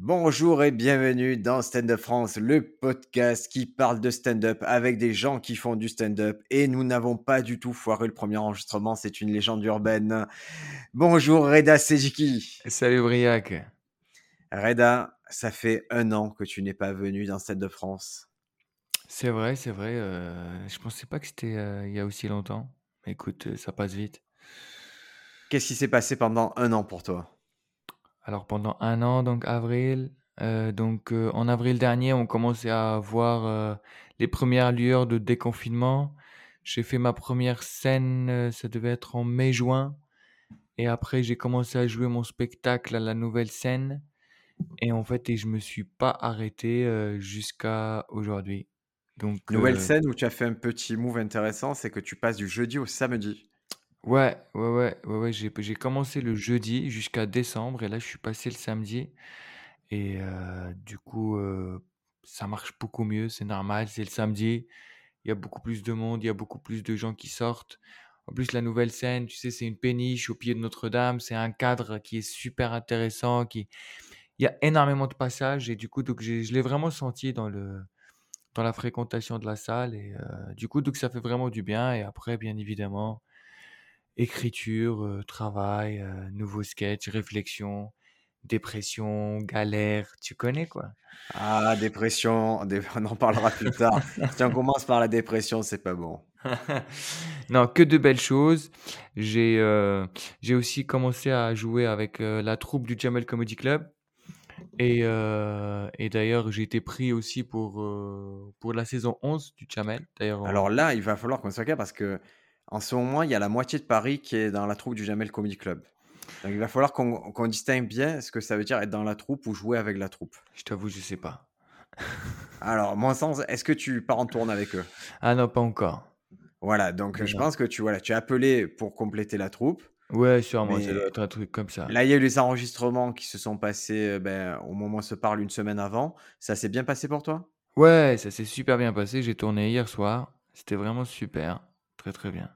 Bonjour et bienvenue dans Stand Up France, le podcast qui parle de stand-up avec des gens qui font du stand-up. Et nous n'avons pas du tout foiré le premier enregistrement, c'est une légende urbaine. Bonjour Reda Sejiki. Salut Briac. Reda, ça fait un an que tu n'es pas venu dans Stand Up France. C'est vrai, c'est vrai. euh, je pensais pas que c'était euh, il y a aussi longtemps. Écoute, euh, ça passe vite. Qu'est-ce qui s'est passé pendant un an pour toi? Alors pendant un an, donc avril, euh, donc euh, en avril dernier, on commençait à voir euh, les premières lueurs de déconfinement. J'ai fait ma première scène, euh, ça devait être en mai-juin. Et après, j'ai commencé à jouer mon spectacle à la nouvelle scène. Et en fait, et je me suis pas arrêté euh, jusqu'à aujourd'hui. Donc, Nouvelle euh, scène où tu as fait un petit move intéressant, c'est que tu passes du jeudi au samedi. Ouais, ouais, ouais, ouais, ouais, j'ai, commencé le jeudi jusqu'à décembre et là je suis passé le samedi et euh, du coup euh, ça marche beaucoup mieux, c'est normal, c'est le samedi, il y a beaucoup plus de monde, il y a beaucoup plus de gens qui sortent. En plus la nouvelle scène, tu sais, c'est une péniche au pied de Notre-Dame, c'est un cadre qui est super intéressant, qui il y a énormément de passages et du coup donc je l'ai vraiment senti dans le dans la fréquentation de la salle et euh, du coup donc ça fait vraiment du bien et après bien évidemment Écriture, travail, nouveau sketch, réflexion, dépression, galère, tu connais quoi? Ah, dépression, dé- on en parlera plus tard. Si on commence par la dépression, c'est pas bon. Non, que de belles choses. J'ai, aussi commencé à jouer avec, la troupe du Jamel Comedy Club et et d'ailleurs j'ai été pris aussi pour, pour la saison 11 du Jamel. D'ailleurs on Alors là, il va falloir qu'on soit clair parce que en ce moment, il y a la moitié de Paris qui est dans la troupe du Jamel Comedy Club. Donc il va falloir qu'on distingue bien ce que ça veut dire être dans la troupe ou jouer avec la troupe. je t'avoue, je sais pas. Alors, mon sens, est-ce que tu pars en tourne avec eux? Ah non, pas encore. Voilà, donc je pense que tu, voilà, tu es appelé pour compléter la troupe. Ouais, sûrement, ça doit être un truc comme ça. là, il y a eu les enregistrements qui se sont passés euh, ben, au moment où on se parle une semaine avant. Ça s'est bien passé pour toi? Ouais, ça s'est super bien passé. J'ai tourné hier soir. C'était vraiment super. Très très bien.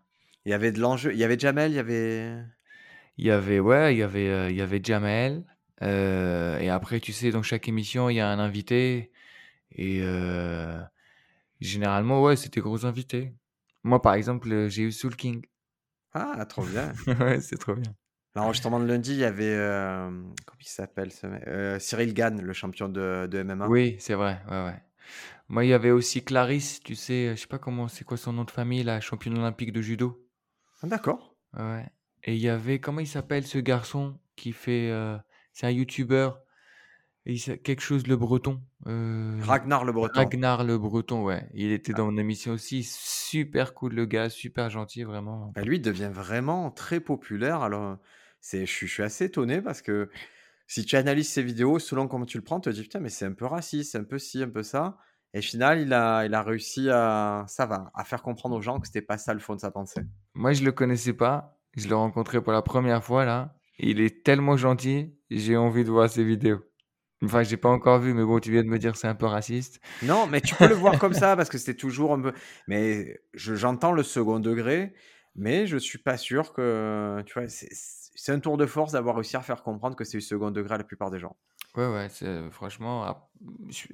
Il y avait de l'enjeu. Il y avait Jamel, il y avait. Il y avait, ouais, il y avait, euh, il y avait Jamel. euh, et après, tu sais, dans chaque émission, il y a un invité. Et euh, généralement, ouais, c'était gros invités. Moi, par exemple, j'ai eu Soul King. Ah, trop bien. ouais, c'est trop bien. L'enregistrement de lundi, il y avait. comment il s'appelle ce mec Cyril Gann, le champion de, de MMA. Oui, c'est vrai, ouais, ouais. Moi, il y avait aussi Clarisse, tu sais, je sais pas comment, c'est quoi son nom de famille, la championne olympique de judo. Ah, D'accord. Ouais. Et il y avait, comment il s'appelle ce garçon qui fait, euh, c'est un youtubeur, et il s'a- quelque chose le Breton. euh, Ragnar le Breton. Ragnar le Breton, ouais. Il était Ah. dans mon émission aussi, super cool le gars, super gentil, vraiment. Bah, lui, devient vraiment très populaire. Alors, c'est, je, suis- je suis assez étonné parce que si tu analyses ses vidéos, selon comment tu le prends, tu te dis putain, mais c'est un peu raciste, un peu ci, un peu ça. Et au final, il a, il a réussi à, ça va, à faire comprendre aux gens que c'était pas ça le fond de sa pensée. Moi, je le connaissais pas, je l'ai rencontré pour la première fois là. Il est tellement gentil, j'ai envie de voir ses vidéos. Enfin, j'ai pas encore vu, mais bon, tu viens de me dire que c'est un peu raciste. Non, mais tu peux le voir comme ça parce que c'est toujours un peu. Mais je- j'entends le second degré, mais je suis pas sûr que. Tu vois, c'est un tour de force d'avoir réussi à faire comprendre que c'est du second degré à la plupart des gens. Ouais, ouais, franchement.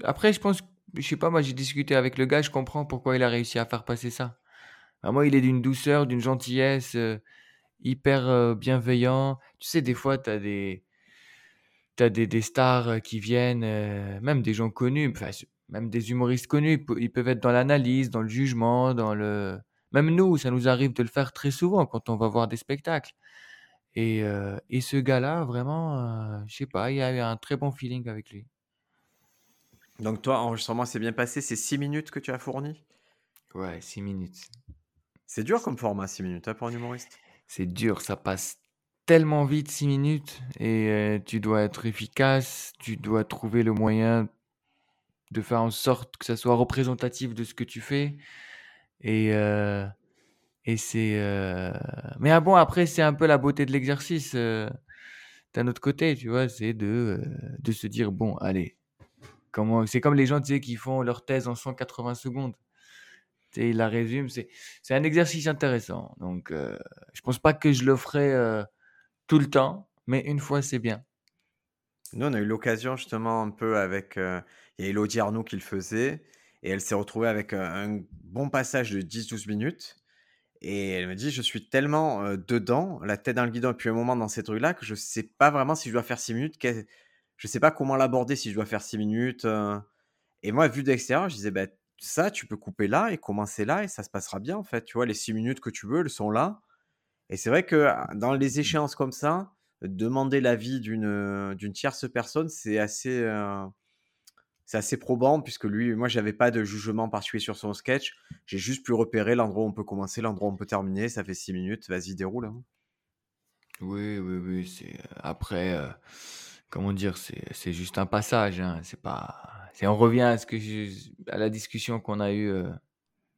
Après, je pense, je sais pas, moi j'ai discuté avec le gars, je comprends pourquoi il a réussi à faire passer ça. Bah, moi, il est d'une douceur, d'une gentillesse, euh, hyper euh, bienveillant. Tu sais, des fois, t'as des, t'as des, des stars euh, qui viennent, euh, même des gens connus, c'est- même des humoristes connus, ils pe- ils peuvent être dans l'analyse, dans le jugement, dans le. Même nous, ça nous arrive de le faire très souvent quand on va voir des spectacles. Et, et ce gars-là, vraiment, je sais pas, il y a eu un très bon feeling avec lui. Donc, toi, enregistrement s'est bien passé, c'est 6 minutes que tu as fourni? Ouais, six minutes. C'est dur comme format, 6 minutes, hein, pour un humoriste? C'est dur, ça passe tellement vite, six minutes, et tu dois être efficace, tu dois trouver le moyen de faire en sorte que ça soit représentatif de ce que tu fais. Et, et c'est. Mais ah bon, après, c'est un peu la beauté de l'exercice d'un autre côté, tu vois, c'est de, de se dire, bon, allez, comment... c'est comme les gens, tu sais, qui font leur thèse en 180 secondes. Sais, ils la résument, c'est, c'est un exercice intéressant. Donc, euh, je pense pas que je le ferai euh, tout le temps, mais une fois, c'est bien. Nous, on a eu l'occasion justement un peu avec, il y a Élodie Arnoux qui le faisait et elle s'est retrouvée avec, heu, un bon passage de 10-12 minutes et elle me dit: «Je suis tellement, heu, dedans, la tête dans le guidon depuis un moment dans ces trucs-là que je sais pas vraiment si je dois faire 6 minutes, je sais pas comment l'aborder, si je dois faire 6 minutes, heu» et moi, vu de l'extérieur, je disais: «Beh, ça, tu peux couper là et commencer là et ça se passera bien, en fait». Tu vois? Les 6 minutes que tu veux, elles sont là et c'est vrai que, ah, dans les échéances comme ça, demander l'avis d'une, d'une tierce personne, c'est assez, c'est assez probant puisque lui moi, j'avais pas de jugement particulier sur son sketch. J'ai juste pu repérer l'endroit où on peut commencer, l'endroit où on peut terminer. Ça fait 6 minutes, vas-y déroule, hein. Oui, oui, oui, c'est, après, comment dire? C'est c'est juste un passage, hein, c'est pas on revient à ce que je à la discussion qu'on a eue, heu,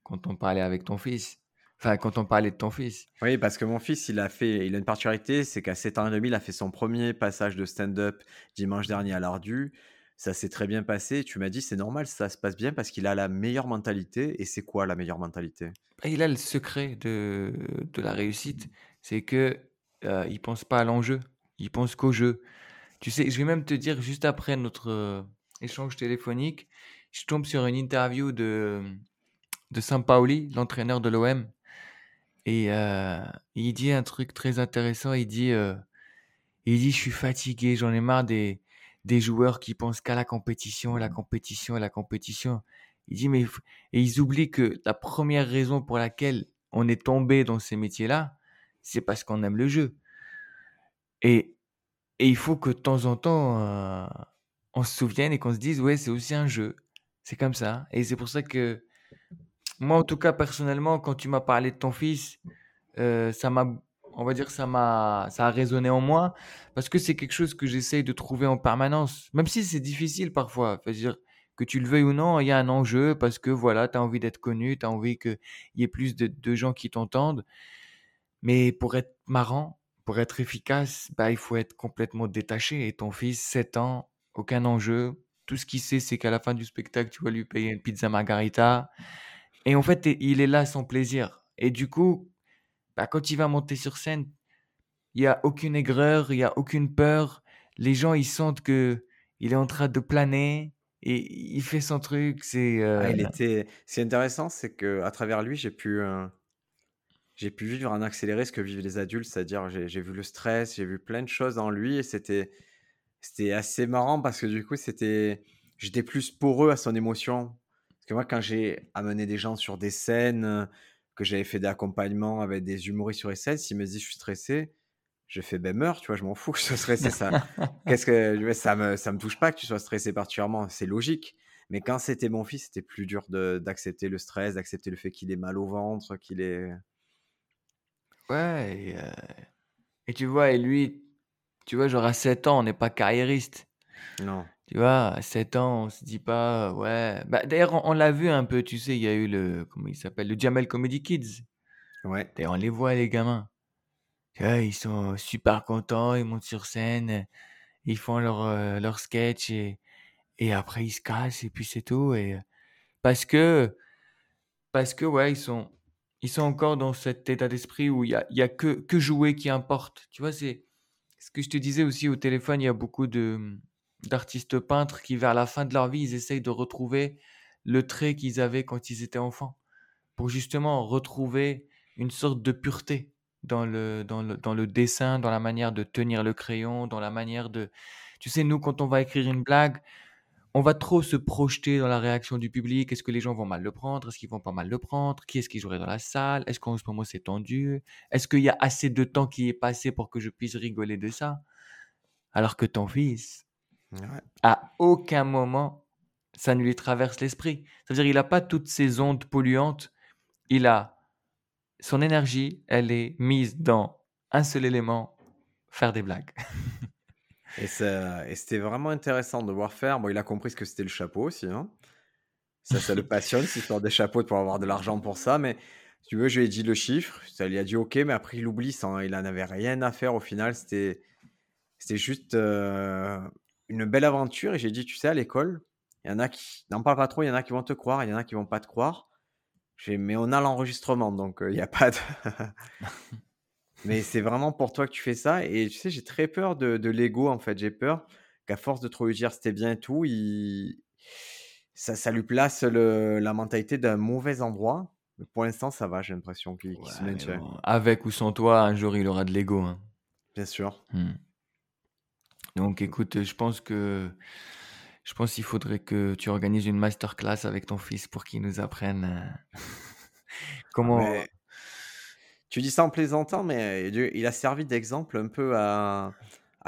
quand on parlait avec ton fils. Enfin, quand on parlait de ton fils. Oui, parce que mon fils, il a fait il a une particularité, c'est qu'à 7 ans et demi, il a fait son premier passage de stand-up dimanche dernier à l'Ardu. Ça s'est très bien passé. Tu m'as dit: «C'est normal, ça se passe bien parce qu'il a la meilleure mentalité» et c'est quoi la meilleure mentalité? Il a le secret de de la réussite, c'est que, heu, il pense pas à l'enjeu, il pense qu'au jeu. Tu sais, je vais même te dire juste après notre, heu, échange téléphonique, je tombe sur une interview de, de Sampaoli, l'entraîneur de l'OM et heu, il dit un truc très intéressant, il dit, heu, il dit: «Je suis fatigué, j'en ai marre des des joueurs qui pensent qu'à la compétition, la compétition la compétition». Il dit: «Mais il f» et ils oublient que la première raison pour laquelle on est tombé dans ces métiers-là, c'est parce qu'on aime le jeu et et il faut que de temps en temps, heu, on se souvienne et qu'on se dise: «Ouais, c'est aussi un jeu». C'est comme ça et c'est pour ça que moi, en tout cas, personnellement, quand tu m'as parlé de ton fils, heu, ça m'a on va dire, ça m'a ça a résonné en moi parce que c'est quelque chose que j'essaye de trouver en permanence, même si c'est difficile parfois. Dire, que tu le veuilles ou non, il y a un enjeu parce que voilà, tu as envie d'être connu, tu as envie qu'il y ait plus de de gens qui t'entendent. Mais pour être marrant, pour être efficace, bah, il faut être complètement détaché et ton fils, 7 ans, aucun enjeu. Tout ce qu'il sait, c'est qu'à la fin du spectacle, tu vas lui payer une pizza margarita et en fait, il est là sans plaisir et du coup, bah, quand il va monter sur scène, il y a aucune aigreur, il y a aucune peur. Les gens, ils sentent qu'il est en train de planer et il fait son truc, c'est, Ah, heu il était ce qui est intéressant, c'est qu'à travers lui, j'ai pu, heu, j'ai pu vivre en accéléré ce que vivent les adultes, c'est-à-dire j'ai vu le stress, j'ai vu plein de choses en lui et c'était c'était assez marrant parce que du coup, c'était j'étais plus poreux à son émotion. Parce que moi, quand j'ai amené des gens sur des scènes, heu, que j'avais fait des accompagnements avec des humoristes sur les scènes, s'il me dit: «Je suis stressé», je fais: «Beh, meurs», tu vois? Je m'en fous que je sois stressé, ça qu'est-ce que? Ça me ça me touche pas que tu sois stressé particulièrement, c'est logique. Mais quand c'était mon fils, c'était plus dur d'accepter le stress, d'accepter le fait qu'il ait mal au ventre, qu'il ait ouais et heu et tu vois et lui, tu vois, genre à 7 ans, on n'est pas carriériste. non. Tu vois? À 7 ans, on se dit pas: «Ouais» bah, d'ailleurs, on on l'a vu un peu, tu sais, il y a eu le comment il s'appelle? Le Jamel Comedy Kids. Ouais. D'ailleurs, on les voit les gamins. Tu vois, ils sont super contents, ils montent sur scène, ils font leur, heu, leur sketch et et après ils se cassent et puis c'est tout et parce que parce que, ouais, ils sont ils sont encore dans cet état d'esprit où il y a y a que que jouer qui importe. Tu vois? C'est ce que je te disais aussi au téléphone, il y a beaucoup de, d'artistes peintres qui, vers la fin de leur vie, ils essayent de retrouver le trait qu'ils avaient quand ils étaient enfants. Pour justement retrouver une sorte de pureté dans le dans le dans le dessin, dans la manière de tenir le crayon, dans la manière de tu sais, nous, quand on va écrire une blague, on va trop se projeter dans la réaction du public. Est-ce que les gens vont mal le prendre? Est-ce qu'ils vont pas mal le prendre? Qui est-ce qui jouerait dans la salle? Est-ce qu'en ce moment c'est tendu? Est-ce qu'il y a assez de temps qui est passé pour que je puisse rigoler de ça? Alors que ton fils, Ouais. à aucun moment, ça ne lui traverse l'esprit. Ça veut dire il a pas toutes ces ondes polluantes. Il a son énergie, elle est mise dans un seul élément, faire des blagues. Et c'était vraiment intéressant de voir faire. Bon, il a compris ce que c'était le chapeau aussi, hein. Ça, ça le passionne, cette histoire des chapeaux, de pouvoir avoir de l'argent pour ça, mais tu veux, je lui ai dit le chiffre, ça lui a dit: «OK», mais après il oublie ça, il en avait rien à faire au final, c'était juste, heu, une belle aventure et j'ai dit: «Tu sais, à l'école, il y en a qui n'en parle pas trop, il y en a qui vont te croire, il y en a qui vont pas te croire». «Mais on a l'enregistrement, donc heu, il y a pas de» mais c'est vraiment pour toi que tu fais ça et tu sais, j'ai très peur de de l'ego, en fait. J'ai peur qu'à force de trop lui dire c'était bien et tout, il ça ça lui place le la mentalité d'un mauvais endroit. Mais pour l'instant, ça va, j'ai l'impression qu'il se Ouais, maintient. bon, avec ou sans toi, un jour, il aura de l'ego, hein. Bien sûr. Mmh. Donc écoute, je pense que je pense qu'il faudrait que tu organises une masterclass avec ton fils pour qu'il nous apprenne, heu, Ah comment mais tu dis ça en plaisantant, mais Dieu il a servi d'exemple un peu à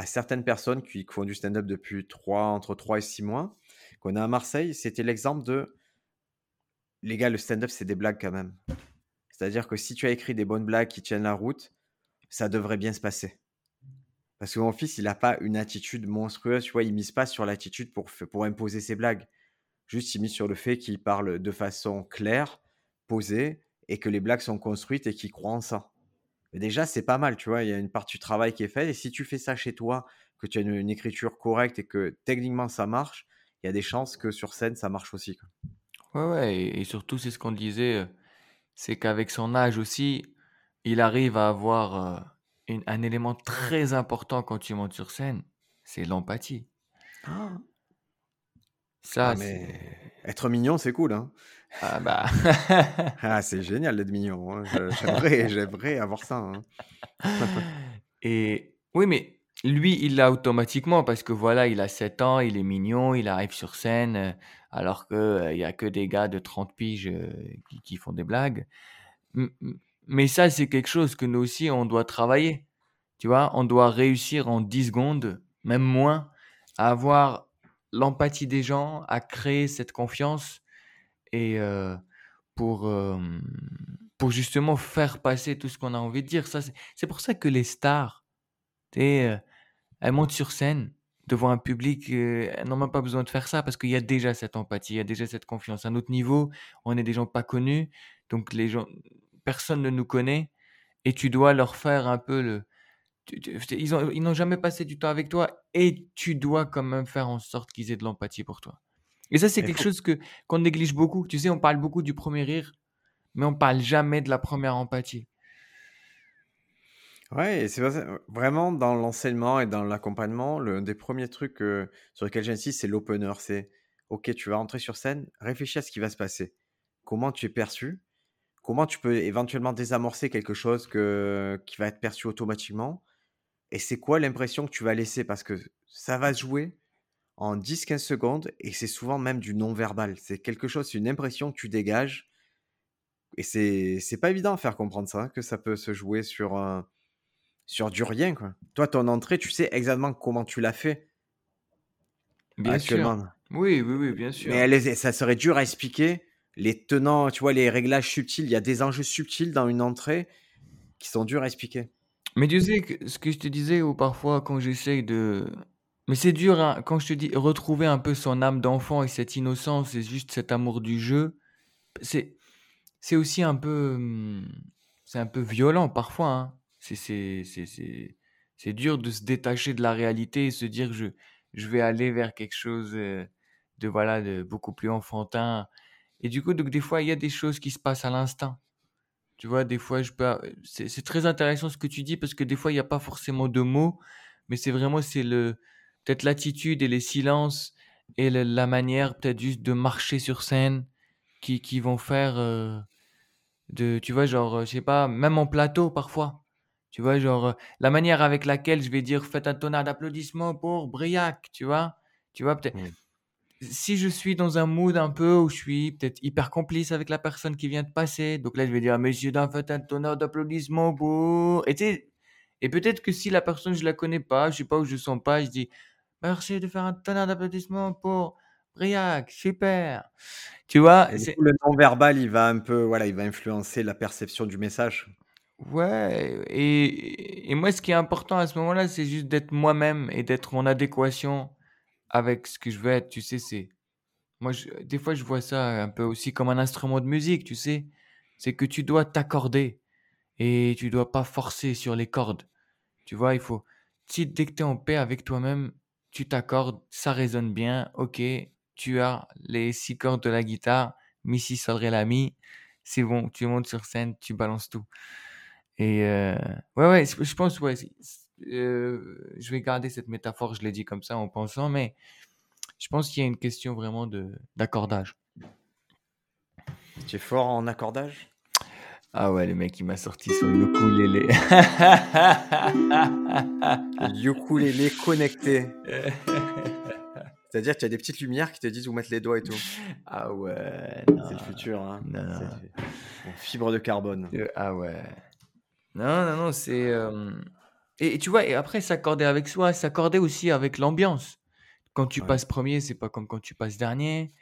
certaines personnes qui font du stand-up depuis 3 entre 3 et 6 mois, qu'on a à Marseille. C'était l'exemple de les gars, le stand-up, c'est des blagues quand même. C'est-à-dire que si tu as écrit des bonnes blagues qui tiennent la route, ça devrait bien se passer. Parce que mon fils, il a pas une attitude monstrueuse, tu vois? Il mise pas sur l'attitude pour pour imposer ses blagues. Juste, il mise sur le fait qu'il parle de façon claire, posée et que les blagues sont construites et qu'il croit en ça. Et déjà, c'est pas mal, tu vois? Il y a une partie du travail qui est faite et si tu fais ça chez toi, que tu as une une écriture correcte et que techniquement ça marche, il y a des chances que sur scène, ça marche aussi, quoi. ouais, ouais et et surtout, c'est ce qu'on disait, heu, c'est qu'avec son âge aussi, il arrive à avoir, une un élément très important quand tu montes sur scène, c'est l'empathie. Ah Ça, mais c'est être mignon, c'est cool, hein? Ah bah Ah, c'est génial d'être mignon, hein. J'aimerais j'aimerais avoir ça, hein. et oui, mais lui, il l'a automatiquement parce que voilà, il a 7 ans, il est mignon, il arrive sur scène, heu, alors que, heu, il y a que des gars de 30 piges, heu, qui qui font des blagues. Mais ça, c'est quelque chose que nous aussi, on doit travailler. Tu vois? On doit réussir en 10 secondes, même moins, à avoir l'empathie des gens, à créer cette confiance et heu, pour, hem, pour justement faire passer tout ce qu'on a envie de dire. Ça, c'est pour ça que les stars, heu, elles montent sur scène devant un public, heu, elles n'ont même pas besoin de faire ça parce qu'il y a déjà cette empathie, il y a déjà cette confiance. À notre niveau, on est des gens pas connus, donc les gens personne ne nous connaît et tu dois leur faire un peu le ils ont ils n'ont jamais passé du temps avec toi et tu dois quand même faire en sorte qu'ils aient de l'empathie pour toi. Et ça, c'est quelque faut chose que qu'on néglige beaucoup. Tu sais, on parle beaucoup du premier rire, mais on parle jamais de la première empathie. ouais et c'est vraiment dans l'enseignement et dans l'accompagnement, l'un des premiers trucs, sur lesquels j'insiste, c'est l'opener. C'est: «OK, tu vas rentrer sur scène, réfléchis à ce qui va se passer. Comment tu es perçu? Comment tu peux éventuellement désamorcer quelque chose que qui va être perçu automatiquement? Et c'est quoi l'impression que tu vas laisser?» parce que ça va se jouer en 10-15 secondes et c'est souvent même du non-verbal. C'est quelque chose, c'est une impression que tu dégages et c'est pas évident à faire comprendre ça, hein, que ça peut se jouer sur, heu, sur du rien, quoi. Toi, ton entrée, tu sais exactement comment tu l'as fait? Bien sûr. Oui, oui, oui, bien mais sûr. elle est ça serait dur à expliquer les tenants, tu vois, les réglages subtils. Il y a des enjeux subtils dans une entrée qui sont durs à expliquer. Mais tu sais que ce que je te disais ou parfois quand j'essaye de mais c'est dur, hein, quand je te dis retrouver un peu son âme d'enfant et cette innocence et juste cet amour du jeu, c'est c'est aussi un peu, mmh, c'est un peu violent parfois, hein. C'est c'est c'est c'est dur de se détacher de la réalité et se dire: «Je je vais aller vers quelque chose, heu, de voilà, de beaucoup plus enfantin» et du coup, donc des fois, il y a des choses qui se passent à l'instinct. Tu vois, des fois, je peux c'est très intéressant ce que tu dis parce que des fois, il y a pas forcément de mots, mais c'est vraiment c'est le peut-être l'attitude et les silences et le la manière peut-être juste de marcher sur scène qui qui vont faire, heu, de tu vois, genre, heu, je sais pas, même en plateau parfois, tu vois, genre, heu, la manière avec laquelle je vais dire: «Faites un tonnerre d'applaudissements pour Briac», tu vois? Tu vois, peut-être Mmh. si je suis dans un mood un peu où je suis peut-être hyper complice avec la personne qui vient de passer, donc là je vais dire: «Messieurs dames, faites un tonnerre d'applaudissements pour» et et peut-être que si la personne je la connais pas, je sais pas, ou je sens pas, je dis: «Merci de faire un tonnerre d'applaudissements pour Briac, super!» tu vois? C'est le non-verbal, il va un peu, voilà, il va influencer la perception du message. ouais et et moi ce qui est important à ce moment-là, c'est juste d'être moi-même et d'être en adéquation avec ce que je veux être, tu sais? C'est Moi, je des fois, je vois ça un peu aussi comme un instrument de musique, tu sais? C'est que tu dois t'accorder et tu dois pas forcer sur les cordes. Tu vois? Il faut si dès que tu es en paix avec toi-même, tu t'accordes, ça résonne bien, OK, tu as les 6 cordes de la guitare, mi, si, sol, ré, la, mi, c'est bon, tu montes sur scène, tu balances tout et heu, ouais, ouais, je pense, ouais, euh, je vais garder cette métaphore, je l'ai dit comme ça en pensant, mais je pense qu'il y a une question vraiment d'accordage. Tu es fort en accordage? Ah ouais, le mec, il m'a sorti son ukulélé. ukulélé connecté. C'est-à-dire qu'il y a des petites lumières qui te disent où mettre les doigts et tout. Ah ouais. C'est le futur. Hein. Non, non. fibre de carbone. Euh, ah ouais. Non, non, non, c'est. Euh, et, tu vois, et après, s'accorder avec soi, s'accorder aussi avec l'ambiance. Quand tu passes premier, c'est pas comme quand tu passes dernier.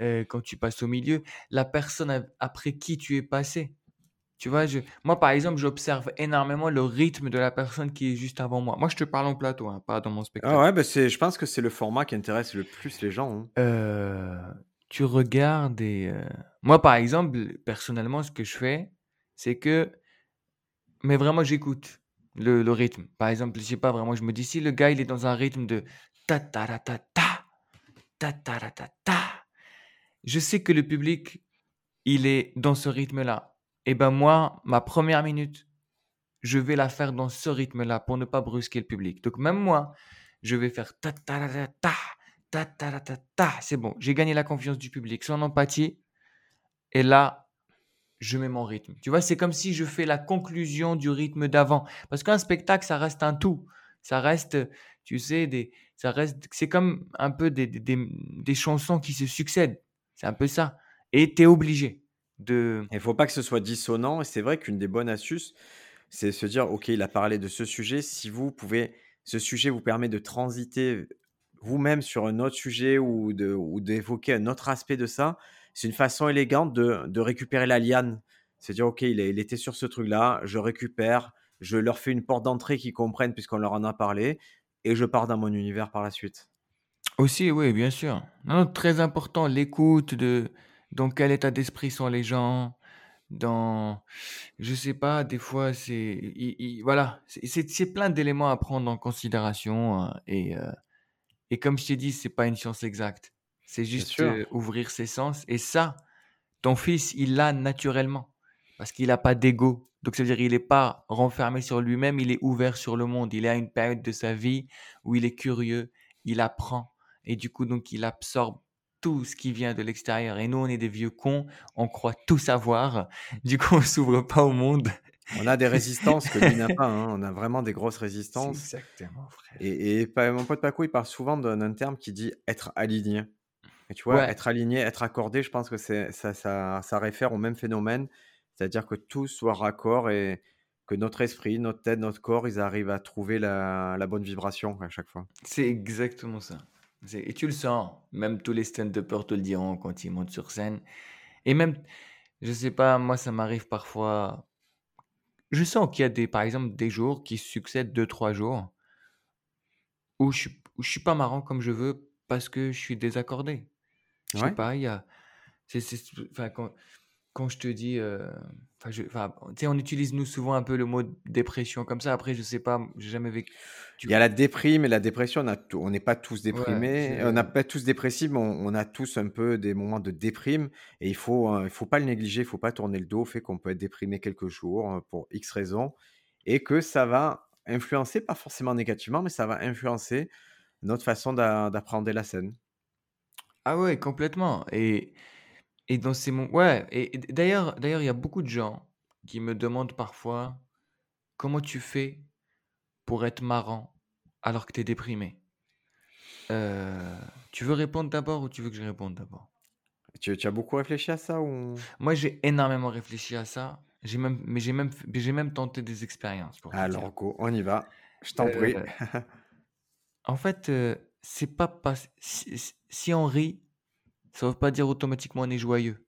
Euh, quand tu passes au milieu, la personne après qui tu es passé. Tu vois, je, moi, par exemple, j'observe énormément le rythme de la personne qui est juste avant moi. Moi, je te parle en plateau, hein, pas dans mon spectacle. Ah ouais, bah c'est, je pense que c'est le format qui intéresse le plus les gens. Hein. Euh, tu regardes et... Euh, moi, par exemple, personnellement, ce que je fais, c'est que... Mais vraiment, j'écoute le, le rythme. Par exemple, je sais pas, vraiment, je me dis, si le gars, il est dans un rythme de ta ta ta ta ta ta ta ta je sais que le public, il est dans ce rythme-là eh ben moi, ma première minute, je vais la faire dans ce rythme-là pour ne pas brusquer le public. Donc même moi, je vais faire ta ta ta ta ta ta ta ta. C'est bon, j'ai gagné la confiance du public, son empathie. Et là, je mets mon rythme. Tu vois, c'est comme si je fais la conclusion du rythme d'avant. Parce qu'un spectacle, ça reste un tout. Ça reste, tu sais, des, ça reste, c'est comme un peu des, des, des chansons qui se succèdent. C'est un peu ça. Et tu es obligé. Il ne faut pas que ce soit dissonant. Et c'est vrai qu'une des bonnes astuces, c'est se dire, OK, il a parlé de ce sujet. Si vous pouvez, ce sujet vous permet de transiter vous-même sur un autre sujet ou d'évoquer un autre aspect de ça, c'est une façon élégante de, récupérer la liane. C'est dire, OK, il, il, était sur ce truc-là, je récupère, je leur fais une porte d'entrée qu'ils comprennent puisqu'on leur en a parlé, et je pars dans mon univers par la suite. Aussi, oui, bien sûr. Non, très important, l'écoute de, dans quel état d'esprit sont les gens, dans, je sais pas, des fois, c'est, voilà, c'est plein d'éléments à prendre en considération. Hein, et, euh, et comme je t'ai dit, c'est pas une science exacte. C'est juste euh, ouvrir ses sens. Et ça, ton fils, il l'a naturellement. Parce qu'il n'a pas d'ego. Donc, ça veut dire qu'il n'est pas renfermé sur lui-même, il est ouvert sur le monde. Il a une période de sa vie où il est curieux, il apprend. Et du coup, donc, il absorbe tout ce qui vient de l'extérieur. Et nous, on est des vieux cons, on croit tout savoir. Du coup, on s'ouvre pas au monde. On a des résistances que lui n'a pas. Hein. On a vraiment des grosses résistances. Exactement, frère. Et, et, mon pote Paco, il parle souvent d'un terme qui dit être aligné. Et tu vois, être aligné, être accordé, je pense que ça, ça, ça réfère au même phénomène. C'est-à-dire que tout soit raccord et que notre esprit, notre tête, notre corps, ils arrivent à trouver la, la bonne vibration à chaque fois. C'est exactement ça. Et tu le sens, même tous les stand-uppers te le diront quand ils montent sur scène. Et même, je sais pas, moi ça m'arrive parfois. Je sens qu'il y a des, par exemple, des jours qui succèdent deux, trois jours où je, où je suis pas marrant comme je veux parce que je suis désaccordé. Je sais pas, il y a. enfin, quand, quand je te dis, euh, enfin, on utilise nous souvent un peu le mot dépression comme ça. Après, je sais pas, j'ai jamais vécu. Il y a la déprime et la dépression. On n'est pas tous déprimés, on n'a pas tous dépressifs, mais on, a tous un peu des moments de déprime. Et il faut, hein, il faut pas le négliger, il faut pas tourner le dos au fait qu'on peut être déprimé quelques jours hein, pour X raisons et que ça va influencer, pas forcément négativement, mais ça va influencer notre façon d'apprendre la scène. Ah ouais, complètement. Et et dans ces moments ouais et d'ailleurs d'ailleurs, il y a beaucoup de gens qui me demandent parfois: «Comment tu fais pour être marrant alors que tu es déprimé?» tu veux répondre d'abord ou tu veux que je réponde d'abord? Tu tu as beaucoup réfléchi à ça ou? Moi, j'ai énormément réfléchi à ça. J'ai même mais j'ai même j'ai même tenté des expériences pour Alors go, on y va. Je t'en prie. en fait, c'est pas si on rit ça veut pas dire automatiquement on est joyeux.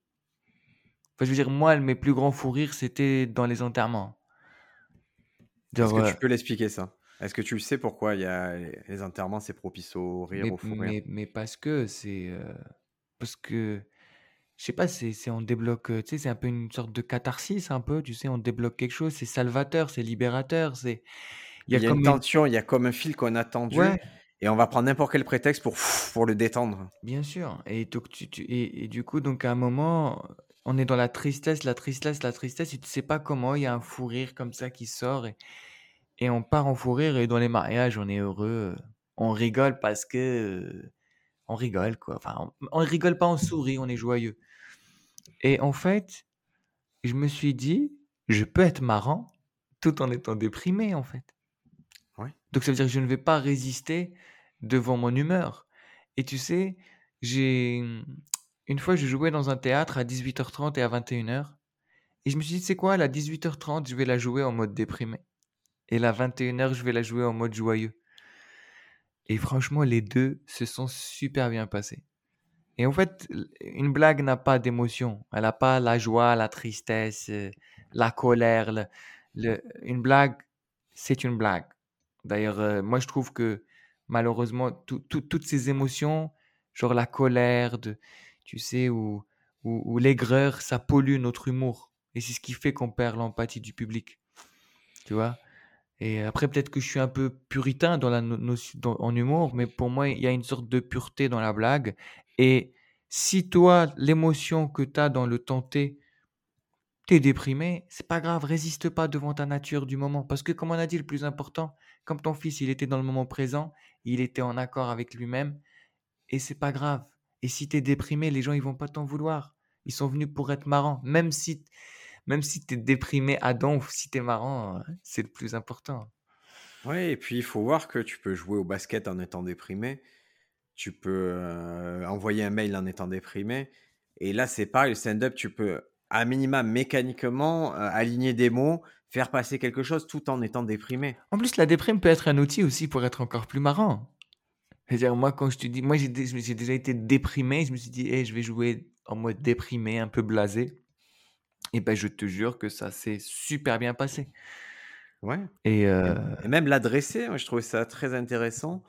Enfin, je veux dire, moi, mes plus grands fous rires, c'était dans les enterrements. Est-ce que tu peux l'expliquer ça? Est-ce que tu sais pourquoi il y a les enterrements, c'est propice au rire, au fou rire? mais, parce que c'est. Euh, parce que. Je sais pas, c'est, on débloque. Tu sais, c'est un peu une sorte de catharsis, un peu. Tu sais, on débloque quelque chose. C'est salvateur, c'est libérateur. C'est. Il y a, une tension, il y a comme un fil qu'on a tendu. Ouais. Et on va prendre n'importe quel prétexte pour, pour le détendre. Bien sûr. Et, donc, tu, et, du coup, donc à un moment, on est dans la tristesse, la tristesse, la tristesse, et tu sais pas comment, il y a un fou rire comme ça qui sort. Et, et on part en fou rire et dans les mariages, on est heureux, heu, on rigole parce que, heu, on rigole quoi. Enfin, on on rigole pas, on sourit, on est joyeux et en fait, je me suis dit: «Je peux être marrant tout en étant déprimé, en fait». Donc ça veut dire que je ne vais pas résister devant mon humeur et tu sais, j'ai, une fois, je jouais dans un théâtre à 18:30 et à 21:00 et je me suis dit: «Tu sais quoi? La 18:30, je vais la jouer en mode déprimé et la 21:00, je vais la jouer en mode joyeux» et franchement, les 2 se sont super bien passés et en fait, une blague n'a pas d'émotion. Elle a pas la joie, la tristesse, heu, la colère, une blague, c'est une blague. D'ailleurs, heu, moi, je trouve que malheureusement, tout tout toutes ces émotions, genre la colère de tu sais, ou ou l'aigreur, ça pollue notre humour et c'est ce qui fait qu'on perd l'empathie du public, tu vois? Et après, peut-être que je suis un peu puritain dans la dans en humour, mais pour moi, il y a une sorte de pureté dans la blague et si toi, l'émotion que tu as dans le temps T, tu es déprimé, c'est pas grave, résiste pas devant ta nature du moment. Parce que comme on a dit, le plus important, comme ton fils, il était dans le moment présent, il était en accord avec lui-même et c'est pas grave. Et si tu es déprimé, les gens, ils vont pas t'en vouloir. Ils sont venus pour être marrants. Même si même si tu es déprimé à donf, si tu es marrant, heu, c'est le plus important. Ouais et puis il faut voir que tu peux jouer au basket en étant déprimé. Tu peux, heu, envoyer un mail en étant déprimé et là, c'est pareil, le stand-up, tu peux à minima mécaniquement, heu, aligner des mots, faire passer quelque chose tout en étant déprimé. En plus, la déprime peut être un outil aussi pour être encore plus marrant. C'est-à-dire moi, quand je te dis moi, j'ai dé j'ai déjà été déprimé, je me suis dit: «Eh, je vais jouer en mode déprimé, un peu blasé» et ben, je te jure que ça s'est super bien passé Ouais et et même l'adresser, moi, je trouvais ça très intéressant.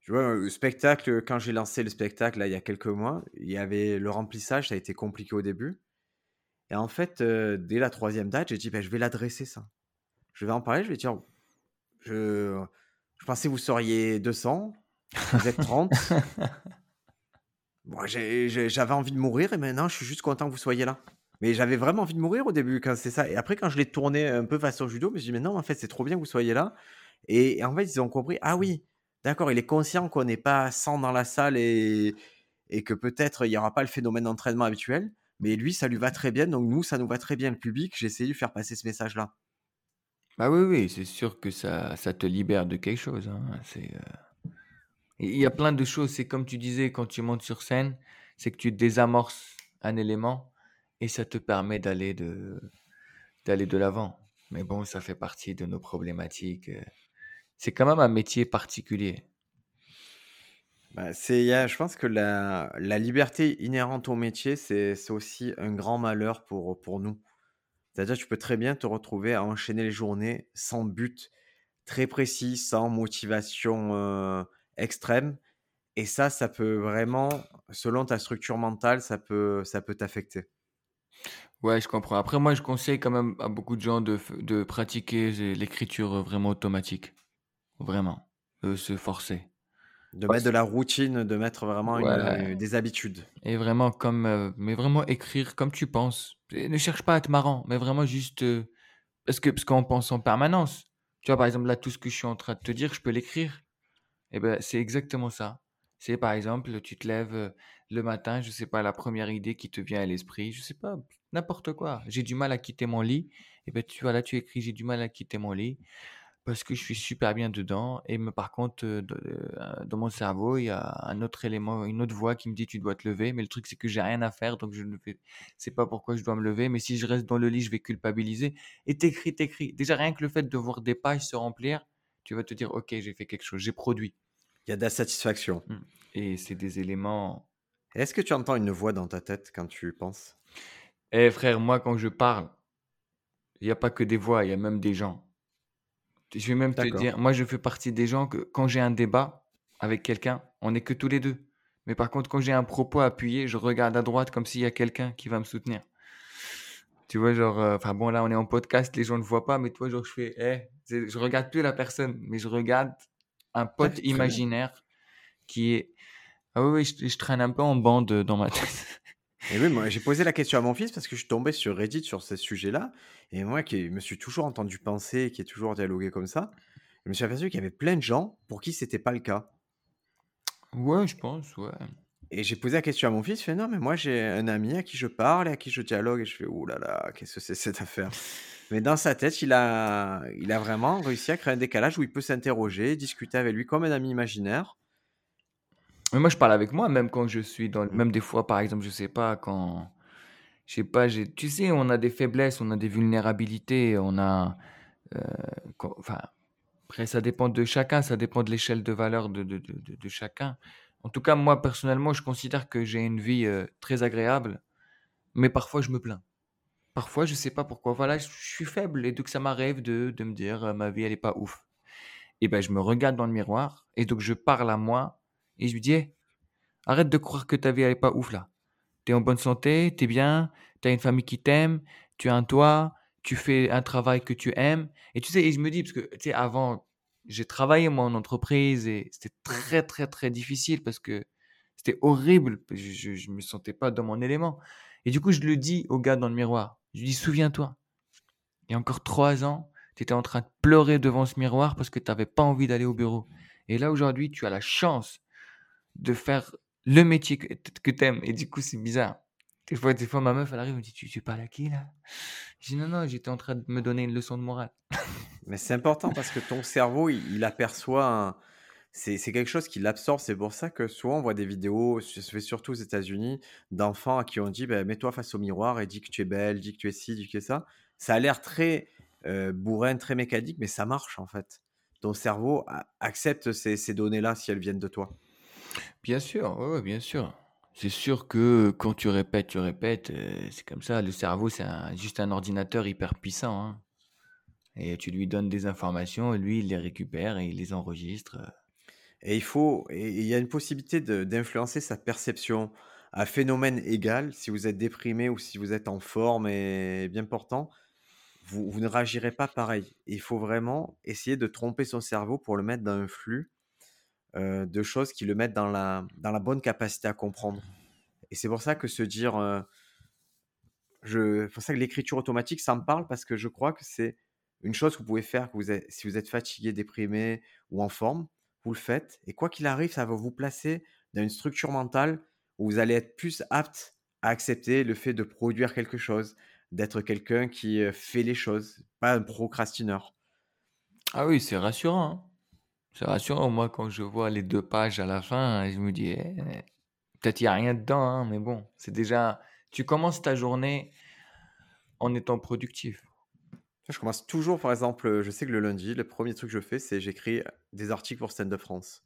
Tu vois, le spectacle, quand j'ai lancé le spectacle, là, il y a quelques mois, il y avait le remplissage, ça a été compliqué au début et en fait, dès la troisième date, j'ai dit: «Bah, je vais l'adresser ça. Je vais en parler, je vais dire: "Je je pensais vous seriez 200, vous êtes 30. Moi, j'ai j'ai j'avais envie de mourir et maintenant, je suis juste content que vous soyez là". Mais j'avais vraiment envie de mourir au début quand c'est ça et après quand je l'ai tourné un peu façon judo, je me suis dit: «Mais non, en fait, c'est trop bien que vous soyez là» et et en fait, ils ont compris: «Ah oui, d'accord, il est conscient qu'on n'est pas 100 dans la salle et et que peut-être il y aura pas le phénomène d'entraînement habituel, mais lui, ça lui va très bien, donc nous, ça nous va très bien, le public». J'ai essayé de faire passer ce message-là. Bah, oui, oui, c'est sûr que ça ça te libère de quelque chose, hein. C'est, heu, il y a plein de choses, c'est comme tu disais quand tu montes sur scène, c'est que tu désamorces un élément et ça te permet d'aller de d'aller de l'avant. Mais bon, ça fait partie de nos problématiques, heu, c'est quand même un métier particulier. Bah, y a je pense que la liberté inhérente au métier, c'est aussi un grand malheur pour, pour nous. C'est-à-dire, tu peux très bien te retrouver à enchaîner les journées sans but très précis, sans motivation, extrême et ça, ça peut vraiment, selon ta structure mentale, ça peut ça peut t'affecter. Ouais, je comprends. Après moi, je conseille quand même à beaucoup de gens de de pratiquer l'écriture, heu, vraiment automatique. Vraiment, de se forcer. De mettre de la routine, de mettre vraiment une, heu, des habitudes. et vraiment comme, heu, mais vraiment écrire comme tu penses et ne cherche pas à être marrant, mais vraiment juste, heu, parce que parce qu'on pense en permanence. Tu vois, par exemple, là, tout ce que je suis en train de te dire, je peux l'écrire et bah, c'est exactement ça. C'est par exemple, tu te lèves, heu, le matin, je sais pas, la 1re idée qui te vient à l'esprit, je sais pas, n'importe quoi. J'ai du mal à quitter mon lit et bah, tu voilà, tu écris: «J'ai du mal à quitter mon lit parce que je suis super bien dedans» et mais par contre, heu, de heu, dans mon cerveau, il y a un autre élément, une autre voix qui me dit: «Tu dois te lever» mais le truc, c'est que j'ai rien à faire donc je ne fais sais pas pourquoi je dois me lever mais si je reste dans le lit, je vais culpabiliser et tu écris, tu écris. Déjà, rien que le fait de voir des pages se remplir, tu vas te dire: «OK, j'ai fait quelque chose, j'ai produit». Il y a de la satisfaction. Mmh et c'est des éléments Est-ce que tu entends une voix dans ta tête quand tu penses? Eh frère, moi, quand je parle il y a pas que des voix, il y a même des gens. Je vais même te dire, moi, je fais partie des gens que quand j'ai un débat avec quelqu'un, on est que tous les 2. Mais par contre, quand j'ai un propos appuyé, je regarde à droite comme s'il y a quelqu'un qui va me soutenir. Tu vois, genre, heu, enfin bon, là, on est en podcast, les gens ne voient pas, mais tu vois, genre, je fais: «Eh», tu je regarde plus la personne, mais je regarde un pote très bien. imaginaire qui est ah oui, oui, je je traîne un peu en bande, heu, dans ma tête. Et oui, moi, j'ai posé la question à mon fils parce que je suis tombé sur Reddit sur ce sujet-là. Et moi, qui me suis toujours entendu penser, qui ai toujours dialogué comme ça, je me suis aperçu qu'il y avait plein de gens pour qui c'était pas le cas. Ouais, je pense, ouais. Et j'ai posé la question à mon fils, il fait non, mais moi j'ai un ami à qui je parle et à qui je dialogue. Et je fais ouh là là, qu'est-ce que c'est cette affaire? Mais dans sa tête, il a, il a vraiment réussi à créer un décalage où il peut s'interroger, discuter avec lui comme un ami imaginaire. Mais moi, je parle avec moi, même quand je suis dans. Même des fois, par exemple, je sais pas, quand. Je sais pas, j'ai... tu sais, on a des faiblesses, on a des vulnérabilités, on a. euh, Enfin, après, ça dépend de chacun, ça dépend de l'échelle de valeur de, de, de, de- de chacun. En tout cas, moi, personnellement, je considère que j'ai une vie euh, très agréable, mais parfois, je me plains. Parfois, je sais pas pourquoi. Voilà, je je suis faible et donc ça m'arrive de, de me dire euh, ma vie, elle est pas ouf. Et ben, je me regarde dans le miroir et donc je parle à moi et je lui dis Hey, arrête de croire que ta vie, elle est pas ouf là. Tu es en bonne santé, tu es bien, tu as une famille qui t'aime, tu as un toit, tu fais un travail que tu aimes. Et tu sais, et je me dis, parce que tu sais, avant, j'ai travaillé moi en entreprise et c'était très, très, très difficile parce que c'était horrible. Je, je, me sentais pas dans mon élément. Et du coup, je le dis au gars dans le miroir. Je lui dis, souviens-toi, il y a encore trois ans, tu étais en train de pleurer devant ce miroir parce que tu n'avais pas envie d'aller au bureau. Et là, aujourd'hui, tu as la chance de faire le métier que, que tu aimes. Et du coup, c'est bizarre. Des fois, des fois, ma meuf, elle arrive, elle me dit Tu, tu parles à qui là? Je dis Non, non, j'étais en train de me donner une leçon de morale. Mais c'est important parce que ton cerveau, il, aperçoit. C'est quelque chose qui l'absorbe. C'est pour ça que souvent, on voit des vidéos, se fait surtout aux États-Unis, d'enfants à qui on dit ben, Mets-toi face au miroir et dis que tu es belle, dis que tu es ci, dis que ça. Ça a l'air très euh, bourrin, très mécanique, mais ça marche en fait. Ton cerveau accepte ces, ces données-là si elles viennent de toi. Bien sûr, ouais, bien sûr. C'est sûr que quand tu répètes, tu répètes, euh, c'est comme ça. Le cerveau, c'est juste un ordinateur hyper puissant. hein. Et tu lui donnes des informations, lui, il les récupère et il les enregistre. Et il faut, et il y a une possibilité d'influencer sa perception à phénomène égal. Si vous êtes déprimé ou si vous êtes en forme et bien portant, vous ne réagirez pas pareil. Il faut vraiment essayer de tromper son cerveau pour le mettre dans un flux euh, de choses qui le mettent dans la, dans la bonne capacité à comprendre. Et c'est pour ça que se dire, euh, je, c'est pour ça que l'écriture automatique, ça me parle parce que je crois que c'est une chose que vous pouvez faire que vous êtes- si vous êtes fatigué, déprimé ou en forme, vous le faites. Et quoi qu'il arrive, ça va vous placer dans une structure mentale où vous allez être plus apte à accepter le fait de produire quelque chose, d'être quelqu'un qui euh, fait les choses, pas un procrastineur. Ah oui, c'est rassurant. Hein. C'est rassurant. Moi, quand je vois les deux pages à la fin, je me dis, eh, peut-être il n'y a rien dedans, hein, mais bon, c'est déjà. Tu commences ta journée en étant productif. Je commence toujours, par exemple, je sais que le lundi, le premier truc que je fais, c'est j'écris des articles pour Stand Up France.